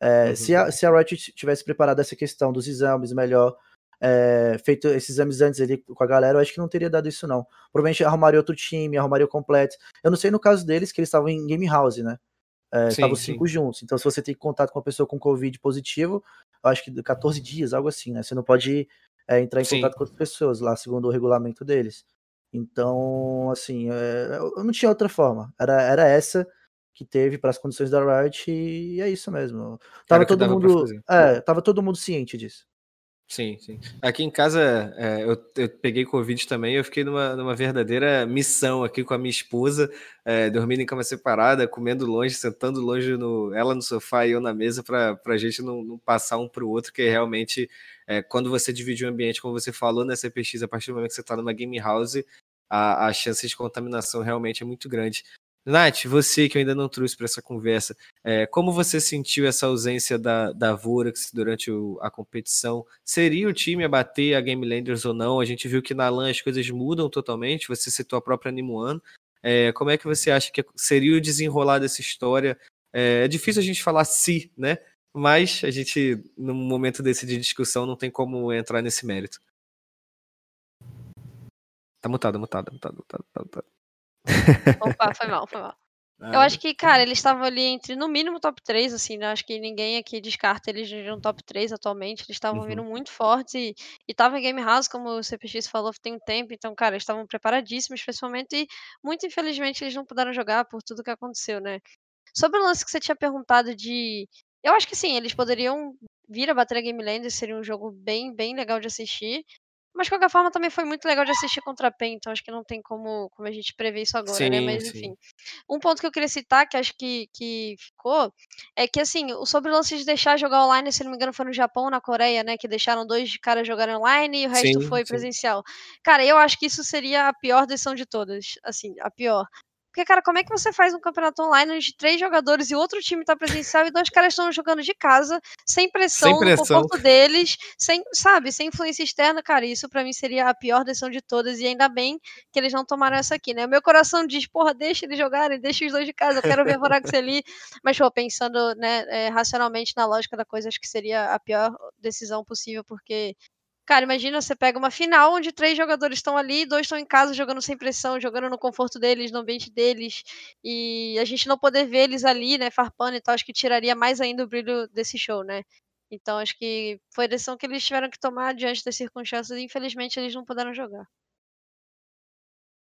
É, uhum. se, a, se a Riot tivesse preparado essa questão dos exames melhor, é, feito esses exames antes ali com a galera, eu acho que não teria dado isso, não. Provavelmente arrumaria outro time, arrumaria o completo. Eu não sei no caso deles, que eles estavam em Game House, né? É, estavam cinco juntos. Então, se você tem contato com uma pessoa com Covid positivo, eu acho que 14 dias, algo assim, né? Você não pode é, entrar em sim. contato com outras pessoas lá, segundo o regulamento deles. Então, assim, é, eu não tinha outra forma. Era, era essa que teve para as condições da Riot e é isso mesmo. Tava todo mundo, é, tava todo mundo ciente disso. Sim, sim. Aqui em casa é, eu, eu, peguei Covid também, eu fiquei numa, numa verdadeira missão aqui com a minha esposa, é, dormindo em cama separada, comendo longe, sentando longe, no, ela no sofá e eu na mesa, para a gente não, não, passar um para o outro, que realmente, é, quando você divide o ambiente, como você falou na CPX, a partir do momento que você está numa game house, a, a chance de contaminação realmente é muito grande. Nath, você que eu ainda não trouxe para essa conversa, é, como você sentiu essa ausência da, da Vorax durante o, a competição? Seria o time a bater a Game Landers ou não? A gente viu que na LAN as coisas mudam totalmente, você citou a própria Nimuan. É, como é que você acha que seria o desenrolar dessa história? É, é difícil a gente falar se, né? Mas a gente, no momento desse de discussão, não tem como entrar nesse mérito. Tá mutado, mutado, mutado, mutado, mutado. Opa, foi mal, foi mal. Eu acho que, cara, eles estavam ali entre, no mínimo, top 3, assim, né? Acho que ninguém aqui descarta eles de um top 3 atualmente. Eles estavam uhum. vindo muito fortes e estavam em Game House, como o CPX falou, tem um tempo. Então, cara, eles estavam preparadíssimos, principalmente. E, muito infelizmente, eles não puderam jogar por tudo que aconteceu, né? Sobre o lance que você tinha perguntado de. Eu acho que sim, eles poderiam vir a bater a Game Land, seria um jogo bem, bem legal de assistir. Mas de qualquer forma também foi muito legal de assistir contra a PEN, então acho que não tem como, como a gente prever isso agora, né? Mas sim. enfim. Um ponto que eu queria citar, que acho que, que ficou, é que assim, o sobre o lance de deixar jogar online, se não me engano, foi no Japão, na Coreia, né? Que deixaram dois caras jogarem online e o resto Sim, foi sim. presencial. Cara, eu acho que isso seria a pior decisão de todas. Assim, a pior. Porque, cara, como é que você faz um campeonato online onde três jogadores e outro time tá presencial e dois caras estão jogando de casa, sem pressão, Sem pressão. no conforto deles, sem, sabe, sem influência externa, cara, isso para mim seria a pior decisão de todas e ainda bem que eles não tomaram essa aqui, né? O meu coração diz, porra, deixa eles jogarem, deixa os dois de casa, eu quero ver Vorax ali, mas, pô, pensando, né, é, racionalmente na lógica da coisa, acho que seria a pior decisão possível, porque Cara, imagina você pega uma final onde três jogadores estão ali, dois estão em casa jogando sem pressão, jogando no conforto deles, no ambiente deles, e a gente não poder ver eles ali, né, farpando e tal, acho que tiraria mais ainda o brilho desse show, né? Então acho que foi a decisão que eles tiveram que tomar diante das circunstâncias e infelizmente eles não puderam jogar.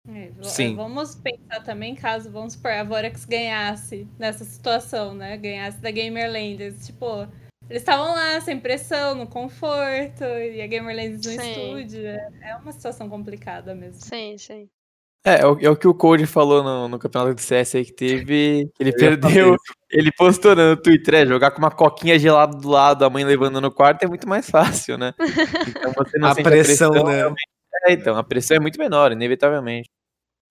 É, Sim. Vamos pensar também caso, vamos supor, a Vorax ganhasse nessa situação, né? Ganhasse da Gamerlanders. Tipo, eles estavam lá, sem pressão, no conforto, e a Gamerlands no sim. estúdio. É, uma situação complicada mesmo. Sim, sim. É, é o, é o que o Code falou no, no campeonato de CS aí que teve. Ele perdeu. Ele postou no Twitter, é, jogar com uma coquinha gelada do lado, a mãe levando no quarto é muito mais fácil, né? Então você não a pressão, a pressão, né? É, então, a pressão é muito menor, inevitavelmente.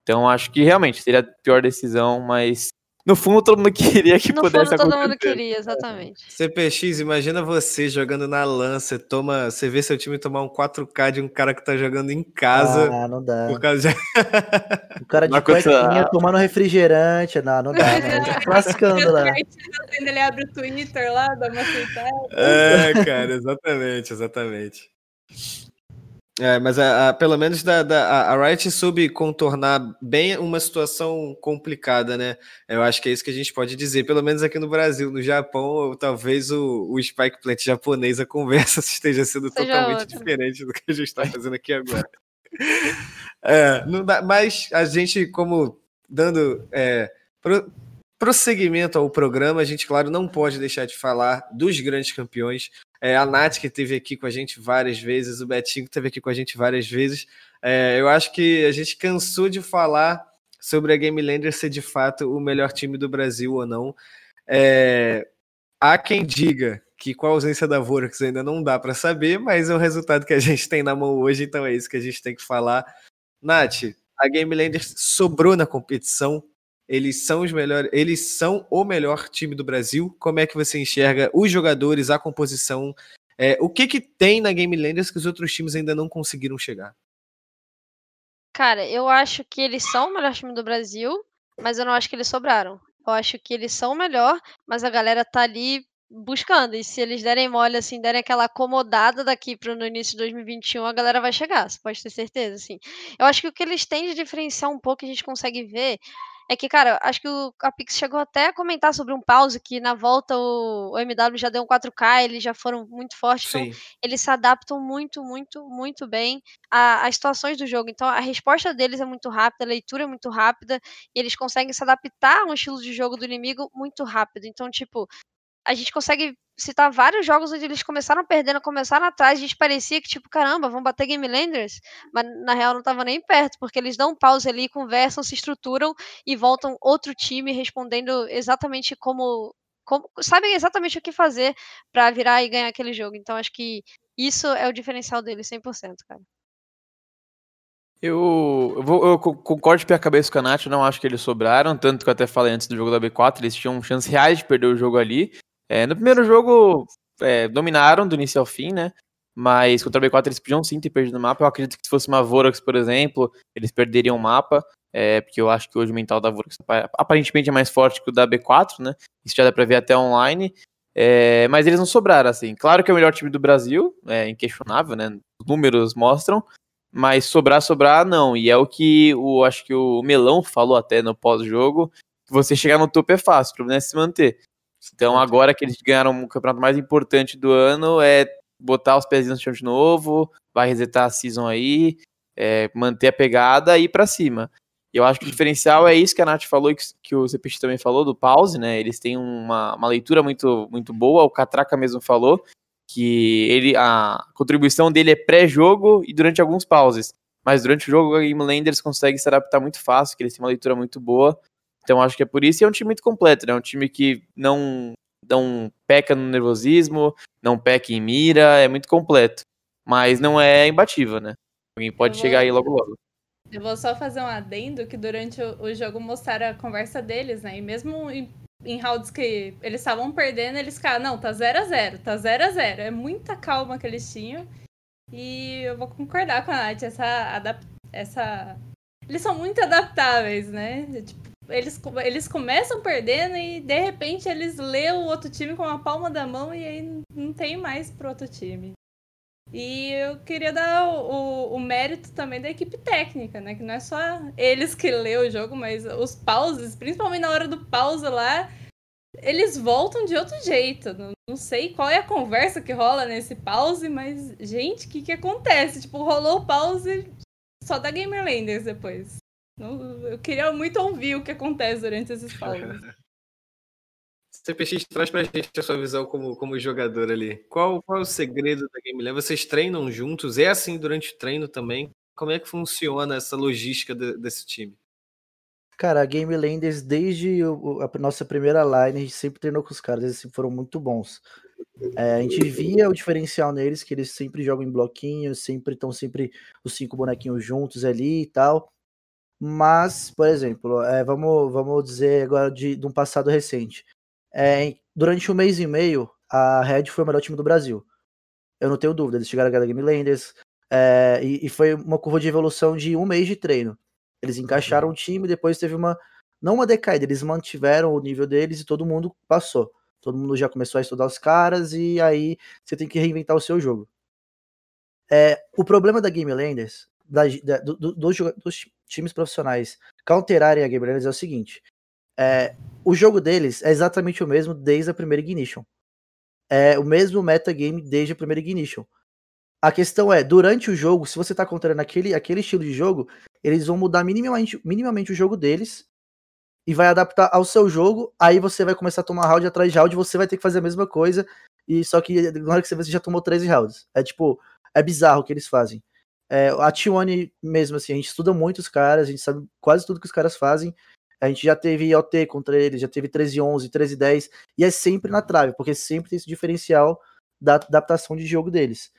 Então acho que realmente seria a pior decisão, mas no fundo, todo mundo queria que no pudesse fundo, todo mundo queria, exatamente. CPX, imagina você jogando na LAN, você, toma, você vê seu time tomar um 4K de um cara que tá jogando em casa. Ah, não dá. Por causa de... o cara de cuequinha tomando refrigerante. Não, não dá, não. Lascando lá. Ele abre o Twitter lá, dá uma aceitada. É, cara, exatamente, exatamente. É, mas a, a, pelo menos da, da, a Riot soube contornar bem uma situação complicada, né? Eu acho que é isso que a gente pode dizer, pelo menos aqui no Brasil. No Japão, talvez o, o Spike Plant japonês, a conversa esteja sendo Seja totalmente outra. diferente do que a gente está fazendo aqui agora. é, dá, mas a gente, como dando é, pro, prosseguimento ao programa, a gente, claro, não pode deixar de falar dos grandes campeões. É, a Nath, que esteve aqui com a gente várias vezes, o Betinho, que esteve aqui com a gente várias vezes. É, eu acho que a gente cansou de falar sobre a Game Lander ser de fato o melhor time do Brasil ou não. É, há quem diga que com a ausência da Vorax ainda não dá para saber, mas é o resultado que a gente tem na mão hoje, então é isso que a gente tem que falar. Nath, a Game Lander sobrou na competição, Eles são os melhores, eles são o melhor time do Brasil. Como é que você enxerga os jogadores, a composição? É, o que que tem na Game Landers que os outros times ainda não conseguiram chegar? Cara, eu acho que eles são o melhor time do Brasil, mas eu não acho que eles sobraram. Eu acho que eles são o melhor, mas a galera tá ali buscando. E se eles derem mole, assim, derem aquela acomodada daqui para no início de 2021, a galera vai chegar, você pode ter certeza, assim. Eu acho que o que eles têm de diferenciar um pouco, a gente consegue ver, é que, cara, acho que o, a Pix chegou até a comentar sobre um pause, que na volta o, o MW já deu um 4K, eles já foram muito fortes, então Sim. então eles se adaptam muito, muito, muito bem às situações do jogo. Então a resposta deles é muito rápida, a leitura é muito rápida, e eles conseguem se adaptar a um estilo de jogo do inimigo muito rápido. Então, tipo, a gente consegue citar vários jogos onde eles começaram perdendo, começaram atrás, a gente parecia que, tipo, caramba, vão bater Game Landers, mas na real não tava nem perto, porque eles dão um pause ali, conversam, se estruturam e voltam outro time respondendo exatamente como. como sabem exatamente o que fazer para virar e ganhar aquele jogo. Então acho que isso é o diferencial deles 100%, cara. Eu, eu, vou, eu concordo de pé a cabeça com a Nath, não acho que eles sobraram, tanto que eu até falei antes do jogo da B4, eles tinham chances reais de perder o jogo ali, é, no primeiro jogo, é, dominaram do início ao fim, né? Mas contra a B4 eles podiam sim ter perdido o mapa. Eu acredito que se fosse uma Vorax, por exemplo, eles perderiam o mapa. É, porque eu acho que hoje o mental da Vorax aparentemente é mais forte que o da B4, né? Isso já dá pra ver até online. É, mas eles não sobraram, assim. Claro que é o melhor time do Brasil, é inquestionável, né? Os números mostram. Mas sobrar, sobrar, não. E é o que o acho que o Melão falou até no pós-jogo. Você chegar no topo é fácil, o problema é se manter. Então, agora que eles ganharam o campeonato mais importante do ano, é botar os pezinhos no chão de novo, vai resetar a season aí, é, manter a pegada e ir pra cima. Eu acho que o diferencial é isso que a Nath falou e que, o CPX também falou, do pause, né? Eles têm uma, uma leitura muito, muito boa, o Catraca mesmo falou que ele a contribuição dele é pré-jogo e durante alguns pauses. Mas durante o jogo, a Game Landers consegue se adaptar muito fácil, que eles têm uma leitura muito boa. Então acho que é por isso e é um time muito completo, né? É um time que não, não peca no nervosismo, não peca em mira, é muito completo. Mas não é imbatível, né? Alguém pode vou, chegar aí logo logo. Eu vou só fazer um adendo que durante o, jogo mostraram a conversa deles, né? E mesmo em, em rounds que eles estavam perdendo, eles ficaram, não, tá 0 a 0 tá 0 a 0 É muita calma que eles tinham. E eu vou concordar com a Nath, essa, essa... Eles são muito adaptáveis, né? Tipo, eles, eles começam perdendo e de repente eles lêem o outro time com a palma da mão e aí não tem mais pro outro time. E eu queria dar o, o, mérito também da equipe técnica, né? Que não é só eles que lê o jogo, mas os pauses, principalmente na hora do pause lá, eles voltam de outro jeito. Não, não sei qual é a conversa que rola nesse pause, mas, gente, o que, que acontece? Tipo, rolou o pause só da Gamerlanders depois. Eu queria muito ouvir o que acontece durante esses pauses. CPX traz pra gente a sua visão como, como jogador ali. Qual, qual é o segredo da Game Land? Vocês treinam juntos? É assim durante o treino também? Como é que funciona essa logística de, desse time? Cara, a Game Landers, desde a nossa primeira line, a gente sempre treinou com os caras, eles sempre foram muito bons. É, a gente via o diferencial neles, que eles sempre jogam em bloquinhos, sempre estão sempre os cinco bonequinhos juntos ali e tal. Mas, por exemplo, é, vamos, vamos dizer agora de, de um passado recente. É, durante um mês e meio, a Red foi o melhor time do Brasil. Eu não tenho dúvida, eles chegaram a Game Landers, é, e, e, foi uma curva de evolução de um mês de treino. Eles encaixaram o time, depois teve uma. Não uma decaída, eles mantiveram o nível deles e todo mundo passou. Todo mundo já começou a estudar os caras, e aí você tem que reinventar o seu jogo. É, o problema da Game Landers, da, da, do, do, dos, times profissionais counterarem a Game é o seguinte: é, o jogo deles é exatamente o mesmo desde a primeira Ignition. É o mesmo metagame desde a primeira Ignition. A questão é, durante o jogo, se você tá controlando aquele, aquele estilo de jogo, eles vão mudar minimamente, minimamente o jogo deles e vai adaptar ao seu jogo. Aí você vai começar a tomar round atrás de round, você vai ter que fazer a mesma coisa. E só que na hora que você vê, você já tomou 13 rounds. É tipo, é bizarro o que eles fazem. É, a T1 mesmo, assim, a gente estuda muito os caras, a gente sabe quase tudo que os caras fazem. A gente já teve IoT contra eles, já teve 13-11, 13-10, e é sempre na trave, porque sempre tem esse diferencial da adaptação de jogo deles.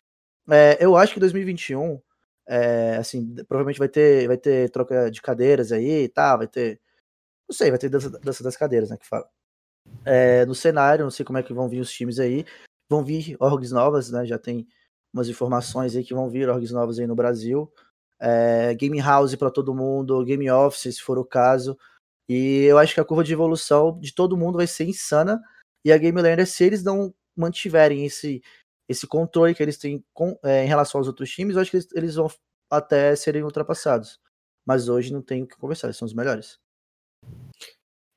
É, eu acho que 2021, é, assim, provavelmente vai ter, vai ter troca de cadeiras aí, tá, vai ter Não sei, vai ter dança, dança das cadeiras, né? Que fala. É, no cenário, não sei como é que vão vir os times aí. Vão vir orgs novas, né? Já tem umas informações aí que vão vir orgs novas aí no Brasil. É, game House para todo mundo, Game Office, se for o caso. E eu acho que a curva de evolução de todo mundo vai ser insana. E a Game Lander, se eles não mantiverem esse, esse controle que eles têm com, é, em relação aos outros times, eu acho que eles, eles vão até serem ultrapassados. Mas hoje não tem o que conversar, eles são os melhores.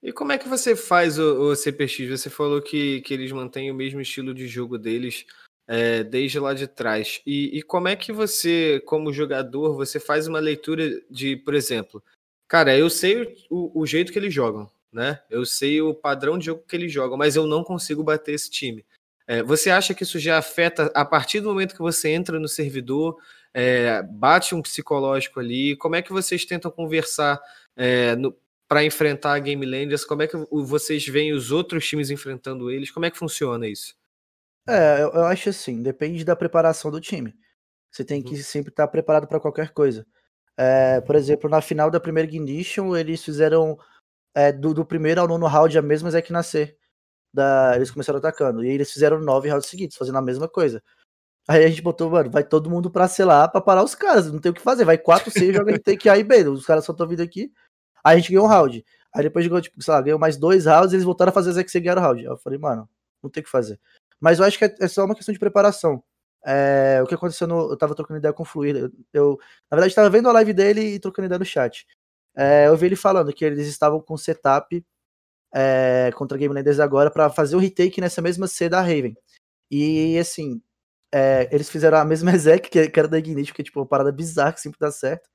E como é que você faz o, o CPX? Você falou que, que eles mantêm o mesmo estilo de jogo deles é, desde lá de trás. E, e, como é que você, como jogador, você faz uma leitura de, por exemplo, cara, eu sei o, o jeito que eles jogam, né? Eu sei o padrão de jogo que eles jogam, mas eu não consigo bater esse time. É, você acha que isso já afeta a partir do momento que você entra no servidor, é, bate um psicológico ali? Como é que vocês tentam conversar é, para enfrentar a Game Landers? Como é que vocês veem os outros times enfrentando eles? Como é que funciona isso? É, eu, eu acho assim, depende da preparação do time. Você tem que uhum. sempre estar preparado para qualquer coisa. É, por exemplo, na final da primeira Ignition, eles fizeram é, do, do, primeiro ao nono round a mesma Zek nascer. Da, eles começaram atacando. E eles fizeram nove rounds seguidos, fazendo a mesma coisa. Aí a gente botou, mano, vai todo mundo pra selar pra parar os caras. Não tem o que fazer. Vai 4, 6, joga em take A e B. Os caras só estão vindo aqui. Aí a gente ganhou um round. Aí depois jogou, tipo, sei lá, ganhou mais dois rounds e eles voltaram a fazer Zek e ganharam o round. Aí eu falei, mano, não tem o que fazer. Mas eu acho que é, é só uma questão de preparação. É, o que aconteceu no. Eu tava trocando ideia com o Fluir. Eu, eu, na verdade, tava vendo a live dele e trocando ideia no chat. É, eu vi ele falando que eles estavam com setup é, contra Game Landers agora para fazer o retake nessa mesma C da Raven. E assim, é, eles fizeram a mesma exec que, que era da Ignite, que é tipo uma parada bizarra que sempre dá certo.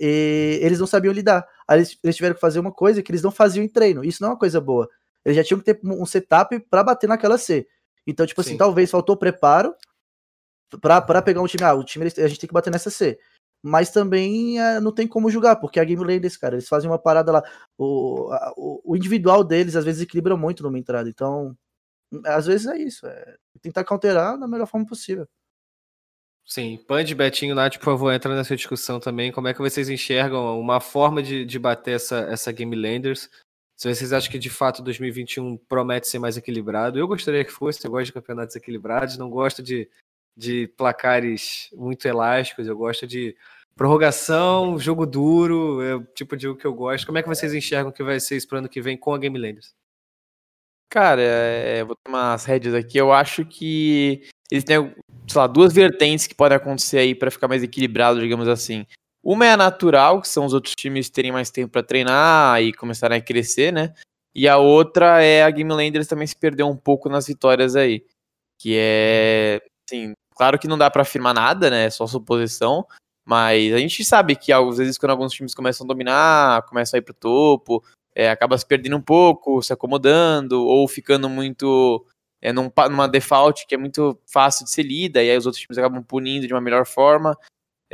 E eles não sabiam lidar. Aí eles, eles tiveram que fazer uma coisa que eles não faziam em treino. Isso não é uma coisa boa. Eles já tinham que ter um setup para bater naquela C. Então, tipo assim, Sim. assim, talvez faltou preparo para pegar um time. Ah, o time a gente tem que bater nessa C. Mas também é, não tem como julgar, porque a game desse cara, eles fazem uma parada lá. O, a, o, individual deles às vezes equilibra muito numa entrada. Então, às vezes é isso. É tentar counterar da melhor forma possível. Sim, Pand, Betinho, Nath, por favor, entra nessa discussão também. Como é que vocês enxergam uma forma de, de bater essa, essa Game Landers? Se vocês acham que de fato 2021 promete ser mais equilibrado, eu gostaria que fosse. Eu gosto de campeonatos equilibrados, não gosto de, de placares muito elásticos, eu gosto de prorrogação, jogo duro, é o tipo de jogo que eu gosto. Como é que vocês enxergam que vai ser isso para ano que vem com a Game Landers? Cara, é, vou tomar as rédeas aqui. Eu acho que eles têm, sei lá, duas vertentes que podem acontecer aí para ficar mais equilibrado, digamos assim. Uma é a natural, que são os outros times terem mais tempo para treinar e começarem a crescer, né? E a outra é a Game Landers também se perder um pouco nas vitórias aí. Que é, assim, claro que não dá para afirmar nada, né? É só suposição. Mas a gente sabe que às vezes quando alguns times começam a dominar, começam a ir pro topo, é, acaba se perdendo um pouco, se acomodando, ou ficando muito é, num, numa default que é muito fácil de ser lida, e aí os outros times acabam punindo de uma melhor forma.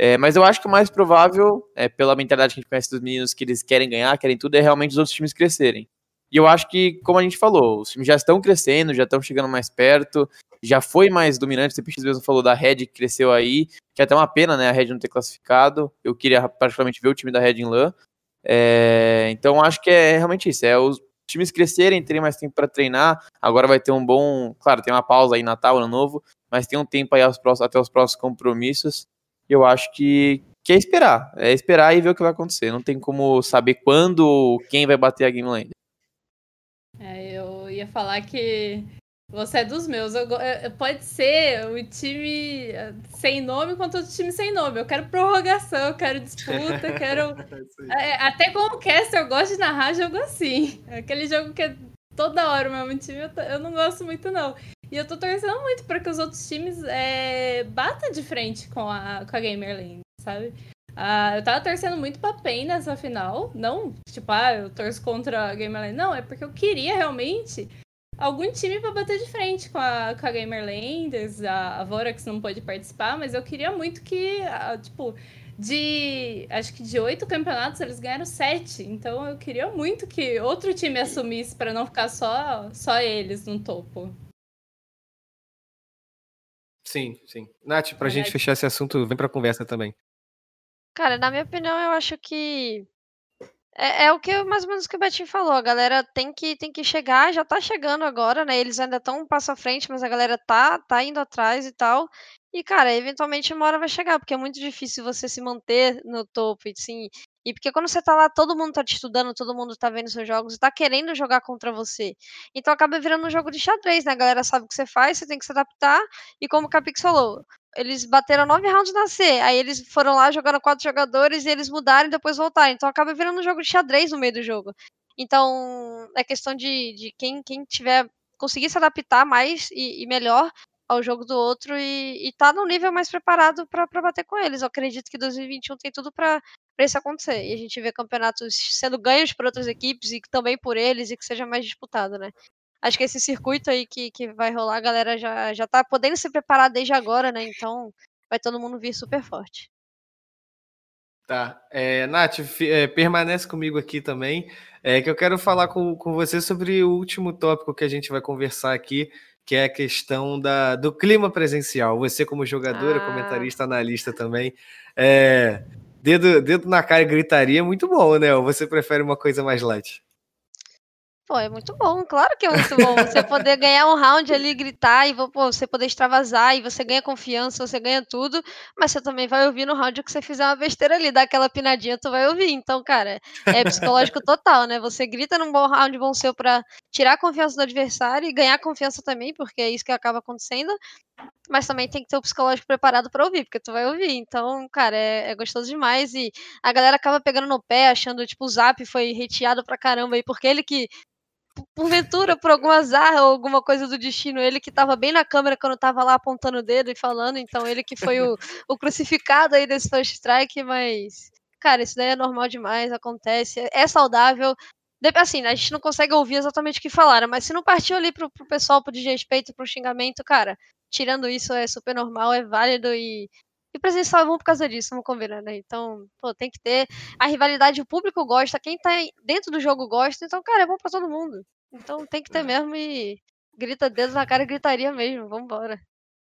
É, mas eu acho que o mais provável, é, pela mentalidade que a gente conhece dos meninos, que eles querem ganhar, querem tudo, é realmente os outros times crescerem. E eu acho que, como a gente falou, os times já estão crescendo, já estão chegando mais perto, já foi mais dominante. O CPX mesmo falou da Red que cresceu aí, que é até uma pena, né, a Red não ter classificado. Eu queria praticamente ver o time da Red em LAN. É, então acho que é realmente isso, é os times crescerem, terem mais tempo para treinar. Agora vai ter um bom, claro, tem uma pausa aí Natal, ano novo, mas tem um tempo aí próximos, até os próximos compromissos eu acho que, que é esperar. É esperar e ver o que vai acontecer. Não tem como saber quando quem vai bater a Game Land. É, eu ia falar que você é dos meus. Eu, eu, pode ser o time eh, sem nome contra o time sem nome. Eu quero prorrogação, eu quero disputa, quero. É, até como caster, eu gosto de narrar jogo assim. Aquele jogo que é toda hora o mesmo time, eu, eu não gosto muito, não. E eu tô torcendo muito para que os outros times é, batam de frente com a, com a Gamer Lane, sabe? Ah, eu tava torcendo muito pra PEN nessa final. Não, tipo, ah, eu torço contra a Gamer Lane. Não, é porque eu queria realmente algum time para bater de frente com a, com a Gamer Landers. A, a Vorax não pode participar, mas eu queria muito que, tipo, de acho que de oito campeonatos eles ganharam sete. Então eu queria muito que outro time assumisse para não ficar só, só eles no topo. Sim, sim. Nath, pra gente fechar esse assunto, vem pra conversa também. Cara, na minha opinião, eu acho que É, é o que mais ou menos que o Betinho falou. A galera tem que, tem que chegar, já tá chegando agora, né? Eles ainda estão um passo à frente, mas a galera tá, tá indo atrás e tal. E, cara, eventualmente uma hora vai chegar, porque é muito difícil você se manter no topo, assim. E porque quando você tá lá, todo mundo tá te estudando, todo mundo tá vendo seus jogos tá querendo jogar contra você. Então acaba virando um jogo de xadrez, né? A galera sabe o que você faz, você tem que se adaptar. E como o Capix falou, eles bateram nove rounds na C, aí eles foram lá, jogaram quatro jogadores e eles mudaram e depois voltaram. Então acaba virando um jogo de xadrez no meio do jogo. Então é questão de, de quem, quem tiver conseguir se adaptar mais e, e melhor ao jogo do outro e, e tá num nível mais preparado para bater com eles. Eu acredito que 2021 tem tudo para isso acontecer. E a gente vê campeonatos sendo ganhos por outras equipes e também por eles e que seja mais disputado, né? Acho que esse circuito aí que, que vai rolar, a galera já, já tá podendo se preparar desde agora, né? Então vai todo mundo vir super forte. Tá. É, Nath, é, permanece comigo aqui também, é, que eu quero falar com, com você sobre o último tópico que a gente vai conversar aqui, que é a questão da, do clima presencial. Você, como jogadora, ah. comentarista, analista também, é, dedo, dedo na cara e gritaria é muito bom, né? Ou você prefere uma coisa mais light? Pô, é muito bom, claro que é muito bom. Você poder ganhar um round ali, gritar, e pô, você poder extravasar, e você ganha confiança, você ganha tudo, mas você também vai ouvir no round que você fizer uma besteira ali, dar aquela pinadinha, tu vai ouvir. Então, cara, é psicológico total, né? Você grita num bom round bom seu pra tirar a confiança do adversário e ganhar confiança também, porque é isso que acaba acontecendo. Mas também tem que ter o psicológico preparado para ouvir, porque tu vai ouvir. Então, cara, é, é, gostoso demais. E a galera acaba pegando no pé, achando, tipo, o Zap foi reteado pra caramba aí, porque ele que porventura, por algum azar ou alguma coisa do destino, ele que estava bem na câmera quando estava lá apontando o dedo e falando, então ele que foi o, o crucificado aí desse first strike, mas, cara, isso daí é normal demais, acontece, é saudável. Assim, a gente não consegue ouvir exatamente o que falaram, mas se não partiu ali pro, pro pessoal pro desrespeito, pro xingamento, cara, tirando isso é super normal, é válido e e presencial é bom por causa disso, vamos combinar, né? Então, pô, tem que ter. A rivalidade, o público gosta, quem tá dentro do jogo gosta, então, cara, é bom pra todo mundo. Então tem que ter é. mesmo e grita dedos na cara e gritaria mesmo, vambora.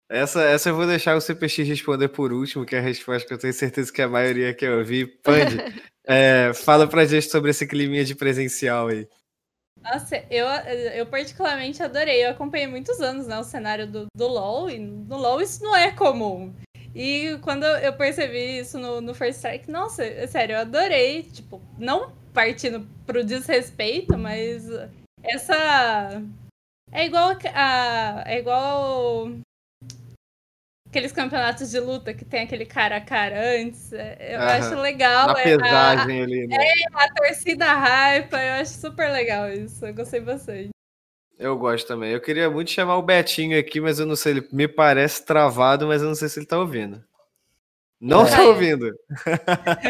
Essa, essa eu vou deixar o CPX responder por último, que é a resposta que eu tenho certeza que a maioria quer ouvir. Pandy, é, fala pra gente sobre esse climinha de presencial aí. Nossa, eu, eu particularmente adorei. Eu acompanhei muitos anos né, o cenário do, do LoL, e no LoL isso não é comum. E quando eu percebi isso no, no First Strike, nossa, é sério, eu adorei. Tipo, não partindo pro desrespeito, mas essa. É igual a. É igual. Aqueles campeonatos de luta que tem aquele cara a cara antes. É, eu uhum. acho legal. Na pesagem a, ali, né? É, a torcida hype, eu acho super legal isso. Eu gostei bastante. Eu gosto também. Eu queria muito chamar o Betinho aqui, mas eu não sei, ele me parece travado, mas eu não sei se ele tá ouvindo. Não é. tá ouvindo.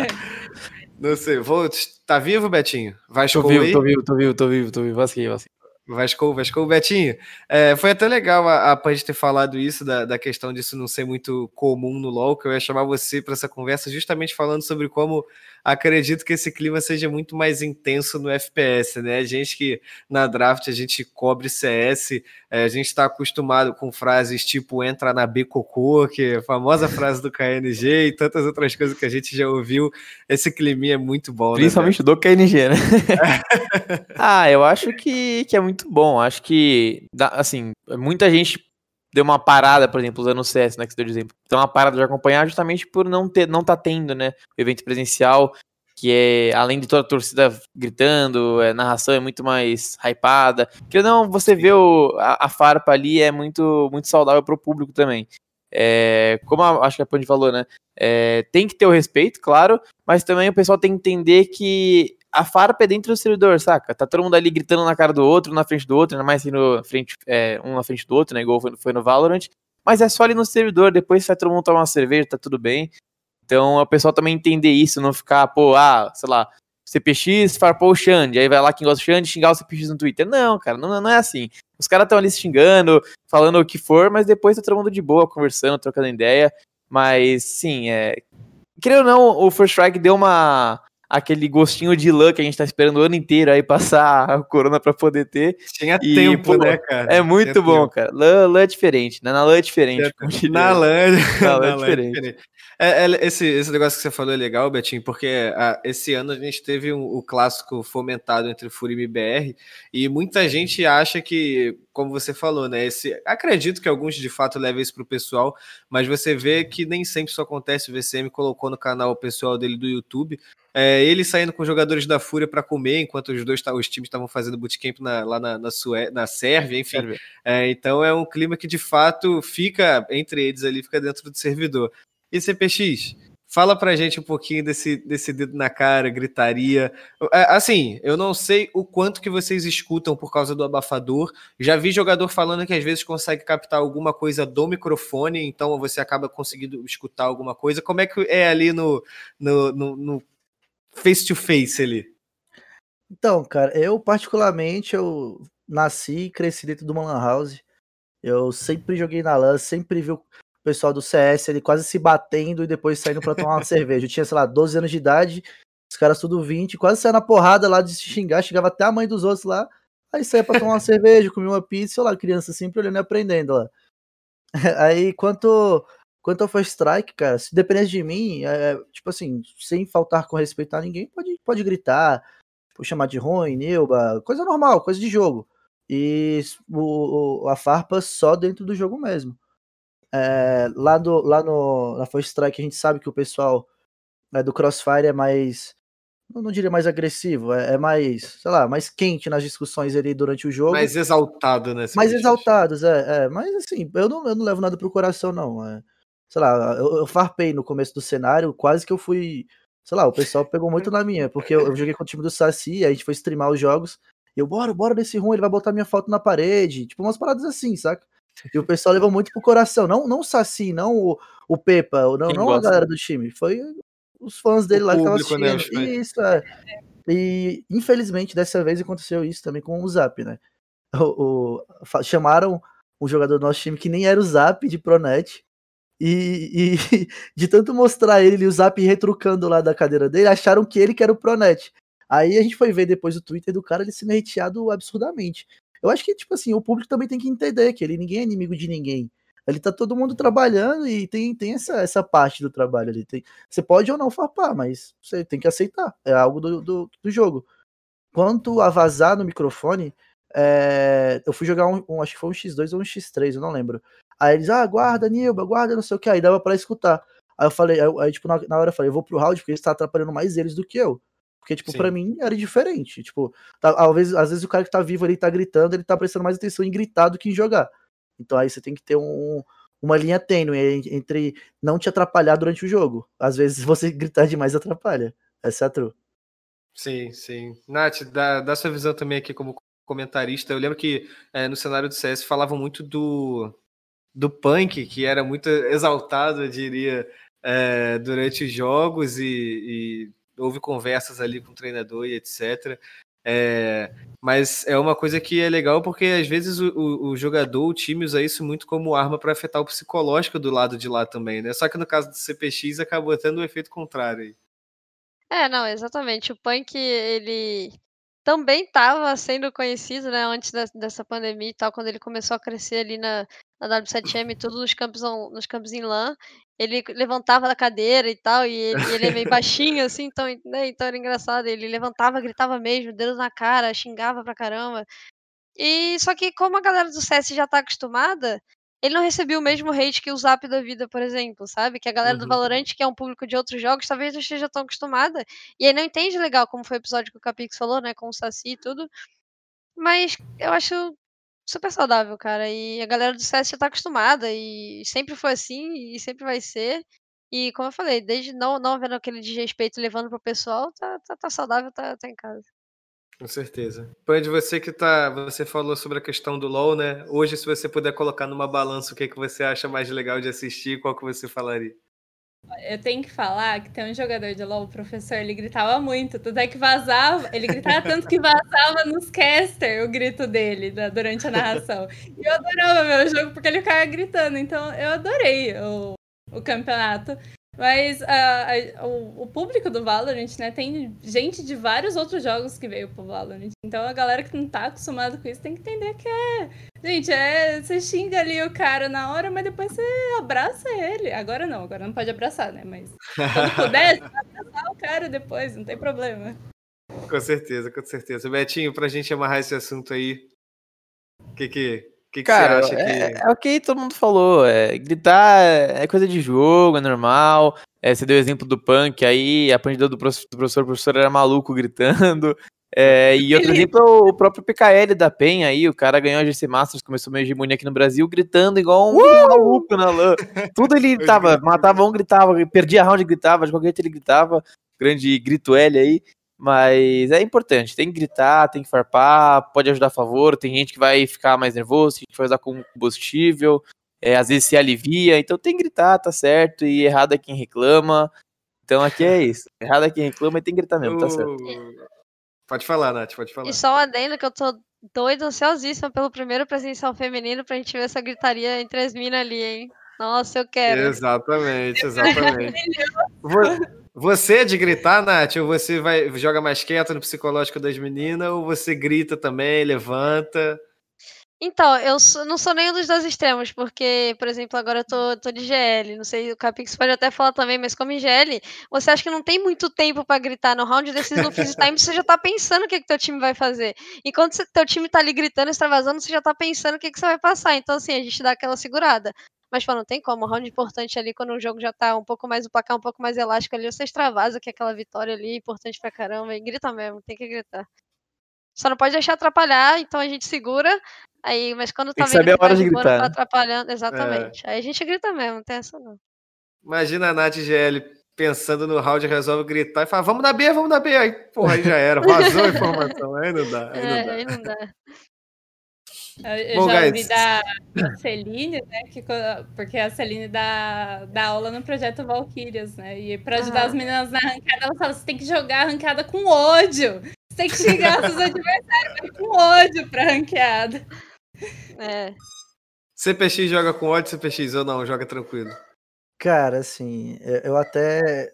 não sei. Vou... Tá vivo, Betinho? Vai tô vivo, tô vivo, tô vivo, tô vivo, tô vivo. Vasquei, vasquei. Vasco, Vasco, Betinho, é, foi até legal a, a Panji ter falado isso, da, da questão disso não ser muito comum no LoL, que eu ia chamar você para essa conversa justamente falando sobre como acredito que esse clima seja muito mais intenso no FPS, né? A gente que na draft a gente cobre CS, é, a gente está acostumado com frases tipo entra na B cocô, que é a famosa frase do KNG e tantas outras coisas que a gente já ouviu. Esse clima é muito bom, né, Principalmente né? do KNG, né? ah, eu acho que, que é muito bom. Acho que, assim, muita gente deu uma parada, por exemplo, usando o CS, né, que você deu de exemplo. Então, uma parada de acompanhar justamente por não ter, não tá tendo, né, o evento presencial, que é, além de toda a torcida gritando, a é, narração é muito mais hypada. Que não, você vê o, a, a, farpa ali é muito, muito saudável para o público também. É, como a, acho que a Pandi falou, né? É, tem que ter o respeito, claro, mas também o pessoal tem que entender que a farpa é dentro do servidor, saca? Tá todo mundo ali gritando na cara do outro, na frente do outro, ainda mais no frente, é, um na frente do outro, né? Igual foi, foi, no Valorant. Mas é só ali no servidor, depois vai todo mundo tomar uma cerveja, tá tudo bem. Então o pessoal também entender isso, não ficar, pô, ah, sei lá, CPX farpou o Xande, aí vai lá quem gosta do Xande xingar o CPX no Twitter. Não, cara, não, não é assim. Os caras estão ali xingando, falando o que for, mas depois tá todo mundo de boa, conversando, trocando ideia. Mas, sim, é. Querendo ou não, o First Strike deu uma aquele gostinho de lã que a gente tá esperando o ano inteiro aí passar a corona pra poder ter. Tinha e, tempo, pô, né, cara? É muito Tinha bom, tempo. cara. Lã, lã é diferente, né? Na lã é diferente. Na lã, na lã é diferente. É, é, esse, esse negócio que você falou é legal, Betinho, porque a, esse ano a gente teve um, o clássico fomentado entre Furima e BR, e muita gente acha que, como você falou, né? Esse, acredito que alguns de fato levem isso pro pessoal, mas você vê que nem sempre isso acontece. O VCM colocou no canal o pessoal dele do YouTube. É, ele saindo com os jogadores da Fúria para comer, enquanto os dois os times estavam fazendo bootcamp na, lá na, na, Sué, na Sérvia, enfim. É, então é um clima que de fato fica entre eles ali, fica dentro do servidor. E CPX, fala pra gente um pouquinho desse, desse dedo na cara, gritaria. Assim, eu não sei o quanto que vocês escutam por causa do abafador. Já vi jogador falando que às vezes consegue captar alguma coisa do microfone, então você acaba conseguindo escutar alguma coisa. Como é que é ali no, no, no, no face to face ali? Então, cara, eu particularmente eu nasci e cresci dentro de uma lan house. Eu sempre joguei na LAN, sempre vi o pessoal do CS ele quase se batendo e depois saindo para tomar uma cerveja. Eu tinha, sei lá, 12 anos de idade, os caras tudo 20, quase saia na porrada lá de se xingar, chegava até a mãe dos outros lá, aí saía pra tomar uma cerveja, comia uma pizza, lá, criança sempre olhando e aprendendo lá. Aí, quanto, quanto ao First Strike, cara, se dependesse de mim, é, tipo assim, sem faltar com respeito a ninguém, pode, pode gritar, pode chamar de ruim, Neuba, coisa normal, coisa de jogo. E o, a farpa só dentro do jogo mesmo. É, lá, do, lá no, na First Strike a gente sabe que o pessoal né, do Crossfire é mais. Não, não diria mais agressivo, é, é, mais, sei lá, mais quente nas discussões ali durante o jogo. Mais exaltado, né? Mais exaltados, é, é. Mas assim, eu não, eu não levo nada pro coração, não. É, sei lá, eu, eu farpei no começo do cenário, quase que eu fui. Sei lá, o pessoal pegou muito na minha, porque eu, eu joguei com o time do Saci, a gente foi streamar os jogos. E eu, bora, bora desse ruim, ele vai botar minha foto na parede. Tipo, umas paradas assim, saca? E o pessoal levou muito pro coração. Não, não o Saci, não o, o Pepa, não, não a galera do time. Foi os fãs dele o lá que estavam assistindo. Né, isso, é. E infelizmente dessa vez aconteceu isso também com o Zap, né? O, o, chamaram um jogador do nosso time que nem era o Zap de Pronet. E, e de tanto mostrar ele e o Zap retrucando lá da cadeira dele, acharam que ele que era o Pronet. Aí a gente foi ver depois o Twitter do cara, ele sendo hateado absurdamente. Eu acho que, tipo assim, o público também tem que entender que ele ninguém é inimigo de ninguém. Ali tá todo mundo trabalhando e tem, tem essa, essa parte do trabalho ali. Tem, você pode ou não farpar, mas você tem que aceitar. É algo do, do, do jogo. Quanto a vazar no microfone, é, eu fui jogar um, um, acho que foi um X2 ou um X3, eu não lembro. Aí eles, ah, guarda, Nilba, guarda, não sei o que. Aí dava pra escutar. Aí eu falei, aí, aí tipo, na, na, hora eu falei, eu vou pro round porque eles tá atrapalhando mais eles do que eu. Porque, tipo, Sim. pra mim era diferente. Tipo, tá, às, vezes, às vezes o cara que tá vivo ali tá gritando, ele tá prestando mais atenção em gritar do que em jogar. Então aí você tem que ter um, uma linha tênue entre não te atrapalhar durante o jogo. Às vezes você gritar demais atrapalha. Essa é a true. Sim, sim. Nath, dá, dá sua visão também aqui como comentarista. Eu lembro que é, no cenário do CS falavam muito do, do punk, que era muito exaltado, eu diria, é, durante os jogos e, e houve conversas ali com o treinador e etc. É, mas é uma coisa que é legal porque às vezes o, o, o jogador, o time usa isso muito como arma para afetar o psicológico do lado de lá também, né? Só que no caso do CPX acabou tendo o um efeito contrário. É, não, exatamente. O punk, ele também estava sendo conhecido, né, antes dessa pandemia e tal, quando ele começou a crescer ali na, na W7M, todos nos campos, nos campos em LAN, ele levantava da cadeira e tal, e ele, ele é meio baixinho, assim, então, né, então era engraçado, ele levantava, gritava mesmo, dedo na cara, xingava pra caramba. E só que como a galera do CS já tá acostumada, ele não recebeu o mesmo hate que o Zap da vida, por exemplo, sabe? Que a galera uhum. do Valorant, que é um público de outros jogos, talvez não esteja tão acostumada. E aí não entende legal, como foi o episódio que o Capix falou, né? Com o Saci e tudo. Mas eu acho super saudável, cara. E a galera do CS já tá acostumada e sempre foi assim e sempre vai ser. E como eu falei, desde não, não vendo aquele desrespeito levando pro pessoal, tá, tá, tá saudável, tá, tá em casa. Com certeza. Pande, você que tá. Você falou sobre a questão do LOL, né? Hoje, se você puder colocar numa balança o que, que você acha mais legal de assistir, qual que você falaria? Eu tenho que falar que tem um jogador de LoL, o professor, ele gritava muito, tudo é que vazava, ele gritava tanto que vazava nos caster o grito dele da, durante a narração. E eu adorava o jogo porque ele ficava gritando, então eu adorei o, o campeonato. Mas a, a, o, o, público do Valorant, né, tem gente de vários outros jogos que veio pro Valorant. Então a galera que não tá acostumada com isso tem que entender que é. Gente, é. Você xinga ali o cara na hora, mas depois você abraça ele. Agora não, agora não pode abraçar, né? Mas quando puder, você abraçar o cara depois, não tem problema. Com certeza, com certeza. Betinho, pra gente amarrar esse assunto aí, o que que, que, que Cara, você acha é, que... é o que todo mundo falou. É, gritar é coisa de jogo, é normal. É, você deu o exemplo do punk aí, aprendeu do professor, do professor, o professor era maluco gritando. É, e outro exemplo é o próprio PKL da PEN aí, o cara ganhou a GC Masters, começou uma hegemonia aqui no Brasil, gritando igual um uh! maluco na lã. Tudo ele tava, matava um, gritava, perdia a round, gritava, de qualquer jeito ele gritava. Grande grito L aí. Mas é importante, tem que gritar, tem que farpar, pode ajudar a favor. Tem gente que vai ficar mais nervoso, tem gente que vai usar como combustível, é, às vezes se alivia, então tem que gritar, tá certo, e errado é quem reclama. Então aqui é isso. Errado é quem reclama e tem que gritar mesmo, tá certo. Pode falar, Nath, pode falar. E só um adendo que eu tô doido, ansiosíssima pelo primeiro presencial feminino pra gente ver essa gritaria entre as minas ali, hein? Nossa, eu quero. Exatamente, exatamente. Você de gritar, Nath? Ou você vai joga mais quieto no psicológico das meninas? Ou você grita também, levanta? Então, eu sou, não sou nenhum dos dois extremos, porque, por exemplo, agora eu tô, tô de GL, não sei, o Capix pode até falar também, mas como em GL, você acha que não tem muito tempo para gritar no round desses no freeze time, você já tá pensando o que, que teu time vai fazer. Enquanto teu time tá ali gritando, extravasando, você já tá pensando o que, que você vai passar. Então, assim, a gente dá aquela segurada. Mas, pô, não tem como. O round importante ali, quando o jogo já tá um pouco mais, o placar um pouco mais elástico ali, você extravasa que é aquela vitória ali, importante pra caramba, e grita mesmo, tem que gritar. Só não pode deixar atrapalhar, então a gente segura. Aí, mas quando tá vendo que tá de gritar, tá né? atrapalhando, exatamente. É. Aí a gente grita mesmo, não tem essa não. Imagina a Nath GL pensando no round, resolve gritar e fala, vamos dar B, vamos dar B. Aí, porra, aí já era, vazou a informação. Aí não dá. Aí não é, dá. Aí não dá. Eu Bom, já guys. ouvi da, da Celine, né? Que, porque a Celine dá, dá aula no projeto Valkyrias, né? E para ajudar ah. as meninas na arrancada, ela fala: você tem que jogar a arrancada com ódio. Você tem que xingar seus adversários com ódio pra ranqueada. É. CPX joga com ódio, CPX ou não? Joga tranquilo. Cara, assim, eu até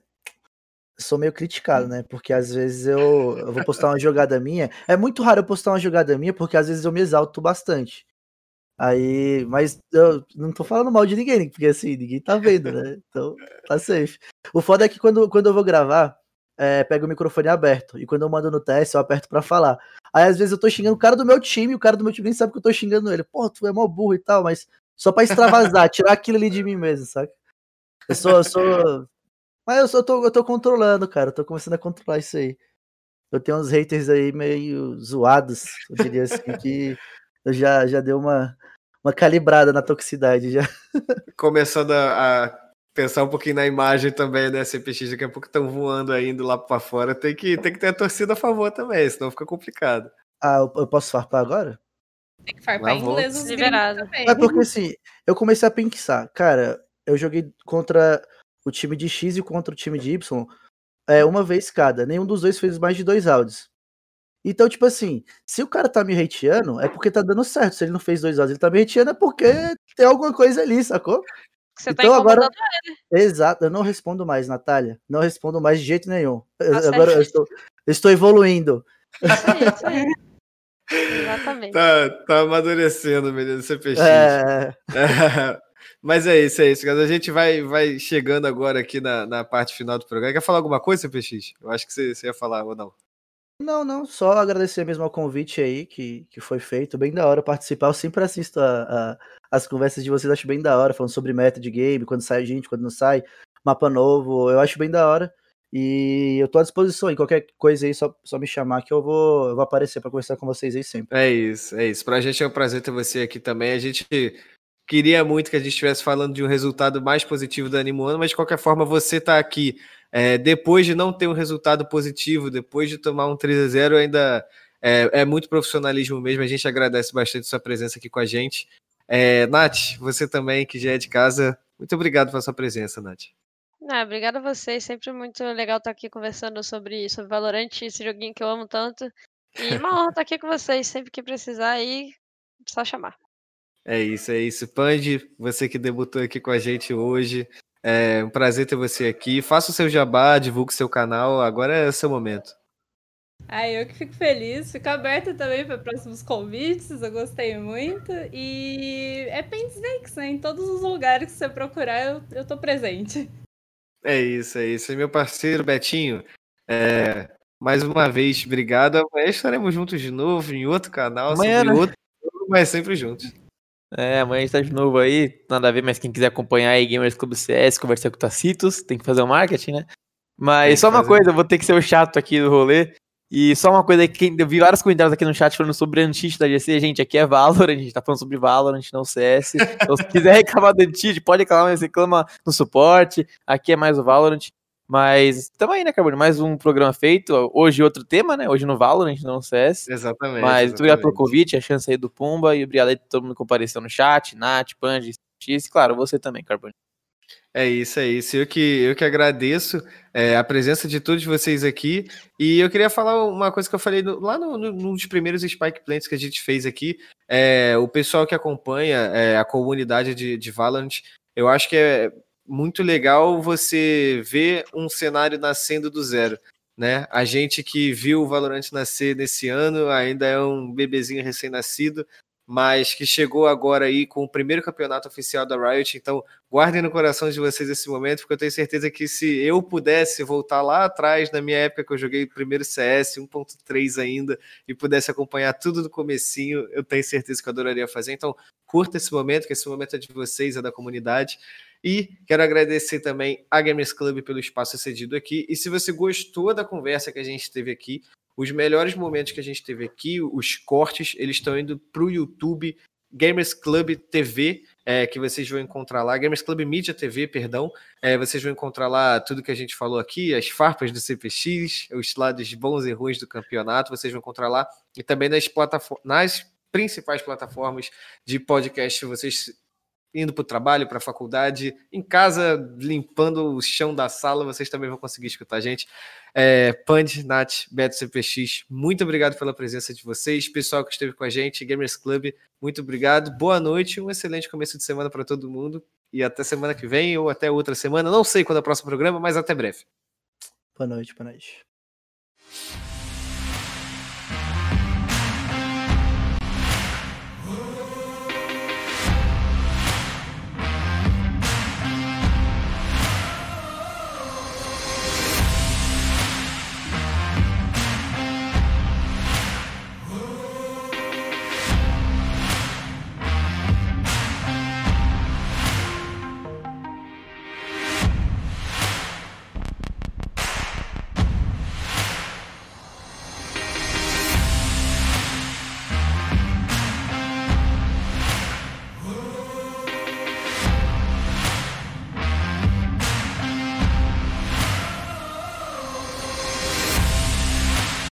sou meio criticado, né? Porque às vezes eu, eu vou postar uma jogada minha. É muito raro eu postar uma jogada minha, porque às vezes eu me exalto bastante. Aí, mas eu não tô falando mal de ninguém, porque assim, ninguém tá vendo, né? Então, tá safe. O foda é que quando, quando eu vou gravar, é, pego o microfone aberto. E quando eu mando no teste, eu aperto pra falar. Aí às vezes eu tô xingando o cara do meu time, o cara do meu time nem sabe que eu tô xingando ele. Pô, tu é mó burro e tal, mas só pra extravasar, tirar aquilo ali de mim mesmo, sabe? Eu sou, eu sou mas eu, só tô, eu tô controlando, cara. Eu tô começando a controlar isso aí. Eu tenho uns haters aí meio zoados, eu diria assim, que eu já, já deu uma, uma calibrada na toxicidade já. Começando a, a pensar um pouquinho na imagem também, né? CPX daqui a pouco estão voando ainda lá para fora. Tem que, tem que ter a torcida a favor também, senão fica complicado. Ah, eu, eu posso farpar agora? Tem que farpar em inglês liberado. É porque assim, eu comecei a pensar, cara, eu joguei contra o time de X e contra o time de Y é uma vez cada. Nenhum dos dois fez mais de dois áudios. Então, tipo assim, se o cara tá me hateando, é porque tá dando certo. Se ele não fez dois áudios, ele tá me hateando, é porque tem alguma coisa ali, sacou? Você tá então tá agora. Ele. Exato, eu não respondo mais, Natália. Não respondo mais de jeito nenhum. Tá agora eu estou, eu estou evoluindo. Isso aí, isso aí. Exatamente. Tá, tá amadurecendo, menino, CPX. É... é. Mas é isso, é isso, A gente vai, vai chegando agora aqui na, na parte final do programa. Quer falar alguma coisa, PX? Eu acho que você, você ia falar ou não. Não, não, só agradecer mesmo ao convite aí que, que foi feito. Bem da hora participar. Eu sempre assisto a, a, as conversas de vocês, acho bem da hora, falando sobre meta de game, quando sai gente, quando não sai, mapa novo. Eu acho bem da hora. E eu tô à disposição aí. Qualquer coisa aí, só, só me chamar que eu vou, eu vou aparecer para conversar com vocês aí sempre. É isso, é isso. Pra gente é um prazer ter você aqui também. A gente Queria muito que a gente estivesse falando de um resultado mais positivo do Animoano, mas de qualquer forma você está aqui. É, depois de não ter um resultado positivo, depois de tomar um 3 a 0 ainda é, é, muito profissionalismo mesmo. A gente agradece bastante sua presença aqui com a gente. É, Nath, você também, que já é de casa, muito obrigado pela sua presença, Nath. Ah, obrigada a vocês, sempre muito legal estar aqui conversando sobre, sobre Valorant, esse joguinho que eu amo tanto. E uma honra estar aqui com vocês, sempre que precisar aí, só chamar. É isso, é isso. Pande, você que debutou aqui com a gente hoje. É um prazer ter você aqui. Faça o seu jabá, divulgue o seu canal. Agora é o seu momento. Ah, eu que fico feliz, fico aberta também para próximos convites, eu gostei muito. E é Paint Snakes, né? Em todos os lugares que você procurar, eu, eu tô presente. É isso, é isso. meu parceiro Betinho, é, mais uma vez, obrigado. Amanhã estaremos juntos de novo em outro canal, Amanhã, sobre né? outro, mas sempre juntos. É, amanhã a gente tá de novo aí, nada a ver, mas quem quiser acompanhar aí Gamers Club CS, conversar com o Tacitos, tem que fazer o marketing, né? Mas só uma fazer. coisa, eu vou ter que ser o chato aqui do rolê. E só uma coisa que eu vi vários comentários aqui no chat falando sobre anti da GC. Gente, aqui é Valorant, a gente tá falando sobre Valorant, não CS. Então, se quiser reclamar do anti pode reclamar, mas reclama no suporte. Aqui é mais o Valorant. Mas tamo aí, né, Carbone? Mais um programa feito. Hoje outro tema, né? Hoje no Valorant, não no CS. Exatamente. Mas muito obrigado pelo convite, a chance aí do Pumba. E obrigado aí todo mundo que compareceu no chat, Nath, Panji, X. E claro, você também, Carbone. É isso, é isso. Eu que, eu que agradeço é, a presença de todos vocês aqui. E eu queria falar uma coisa que eu falei no- lá no, no- num dos primeiros Spike Plants que a gente fez aqui. É, o pessoal que acompanha é, a comunidade de, de Valorant, eu acho que é muito legal você ver um cenário nascendo do zero. Né? A gente que viu o Valorant nascer nesse ano ainda é um bebezinho recém-nascido, mas que chegou agora aí com o primeiro campeonato oficial da Riot. Então, guardem no coração de vocês esse momento, porque eu tenho certeza que se eu pudesse voltar lá atrás, na minha época que eu joguei primeiro CS, 1.3 ainda, e pudesse acompanhar tudo do comecinho, eu tenho certeza que eu adoraria fazer. Então, curta esse momento, que esse momento é de vocês, é da comunidade. E quero agradecer também a Gamers Club pelo espaço cedido aqui. E se você gostou da conversa que a gente teve aqui, os melhores momentos que a gente teve aqui, os cortes, eles estão indo para o YouTube Gamers Club TV, é, que vocês vão encontrar lá, Gamers Club Media TV, perdão. É, vocês vão encontrar lá tudo que a gente falou aqui, as farpas do CPX, os lados bons e ruins do campeonato, vocês vão encontrar lá. E também nas, plataform nas principais plataformas de podcast, vocês indo para o trabalho, para a faculdade, em casa, limpando o chão da sala, vocês também vão conseguir escutar a gente. É, Pand, Nath, Beto CPX, muito obrigado pela presença de vocês, pessoal que esteve com a gente, Gamers Club, muito obrigado, boa noite, um excelente começo de semana para todo mundo e até semana que vem ou até outra semana, não sei quando é o próximo programa, mas até breve. Boa noite, boa noite.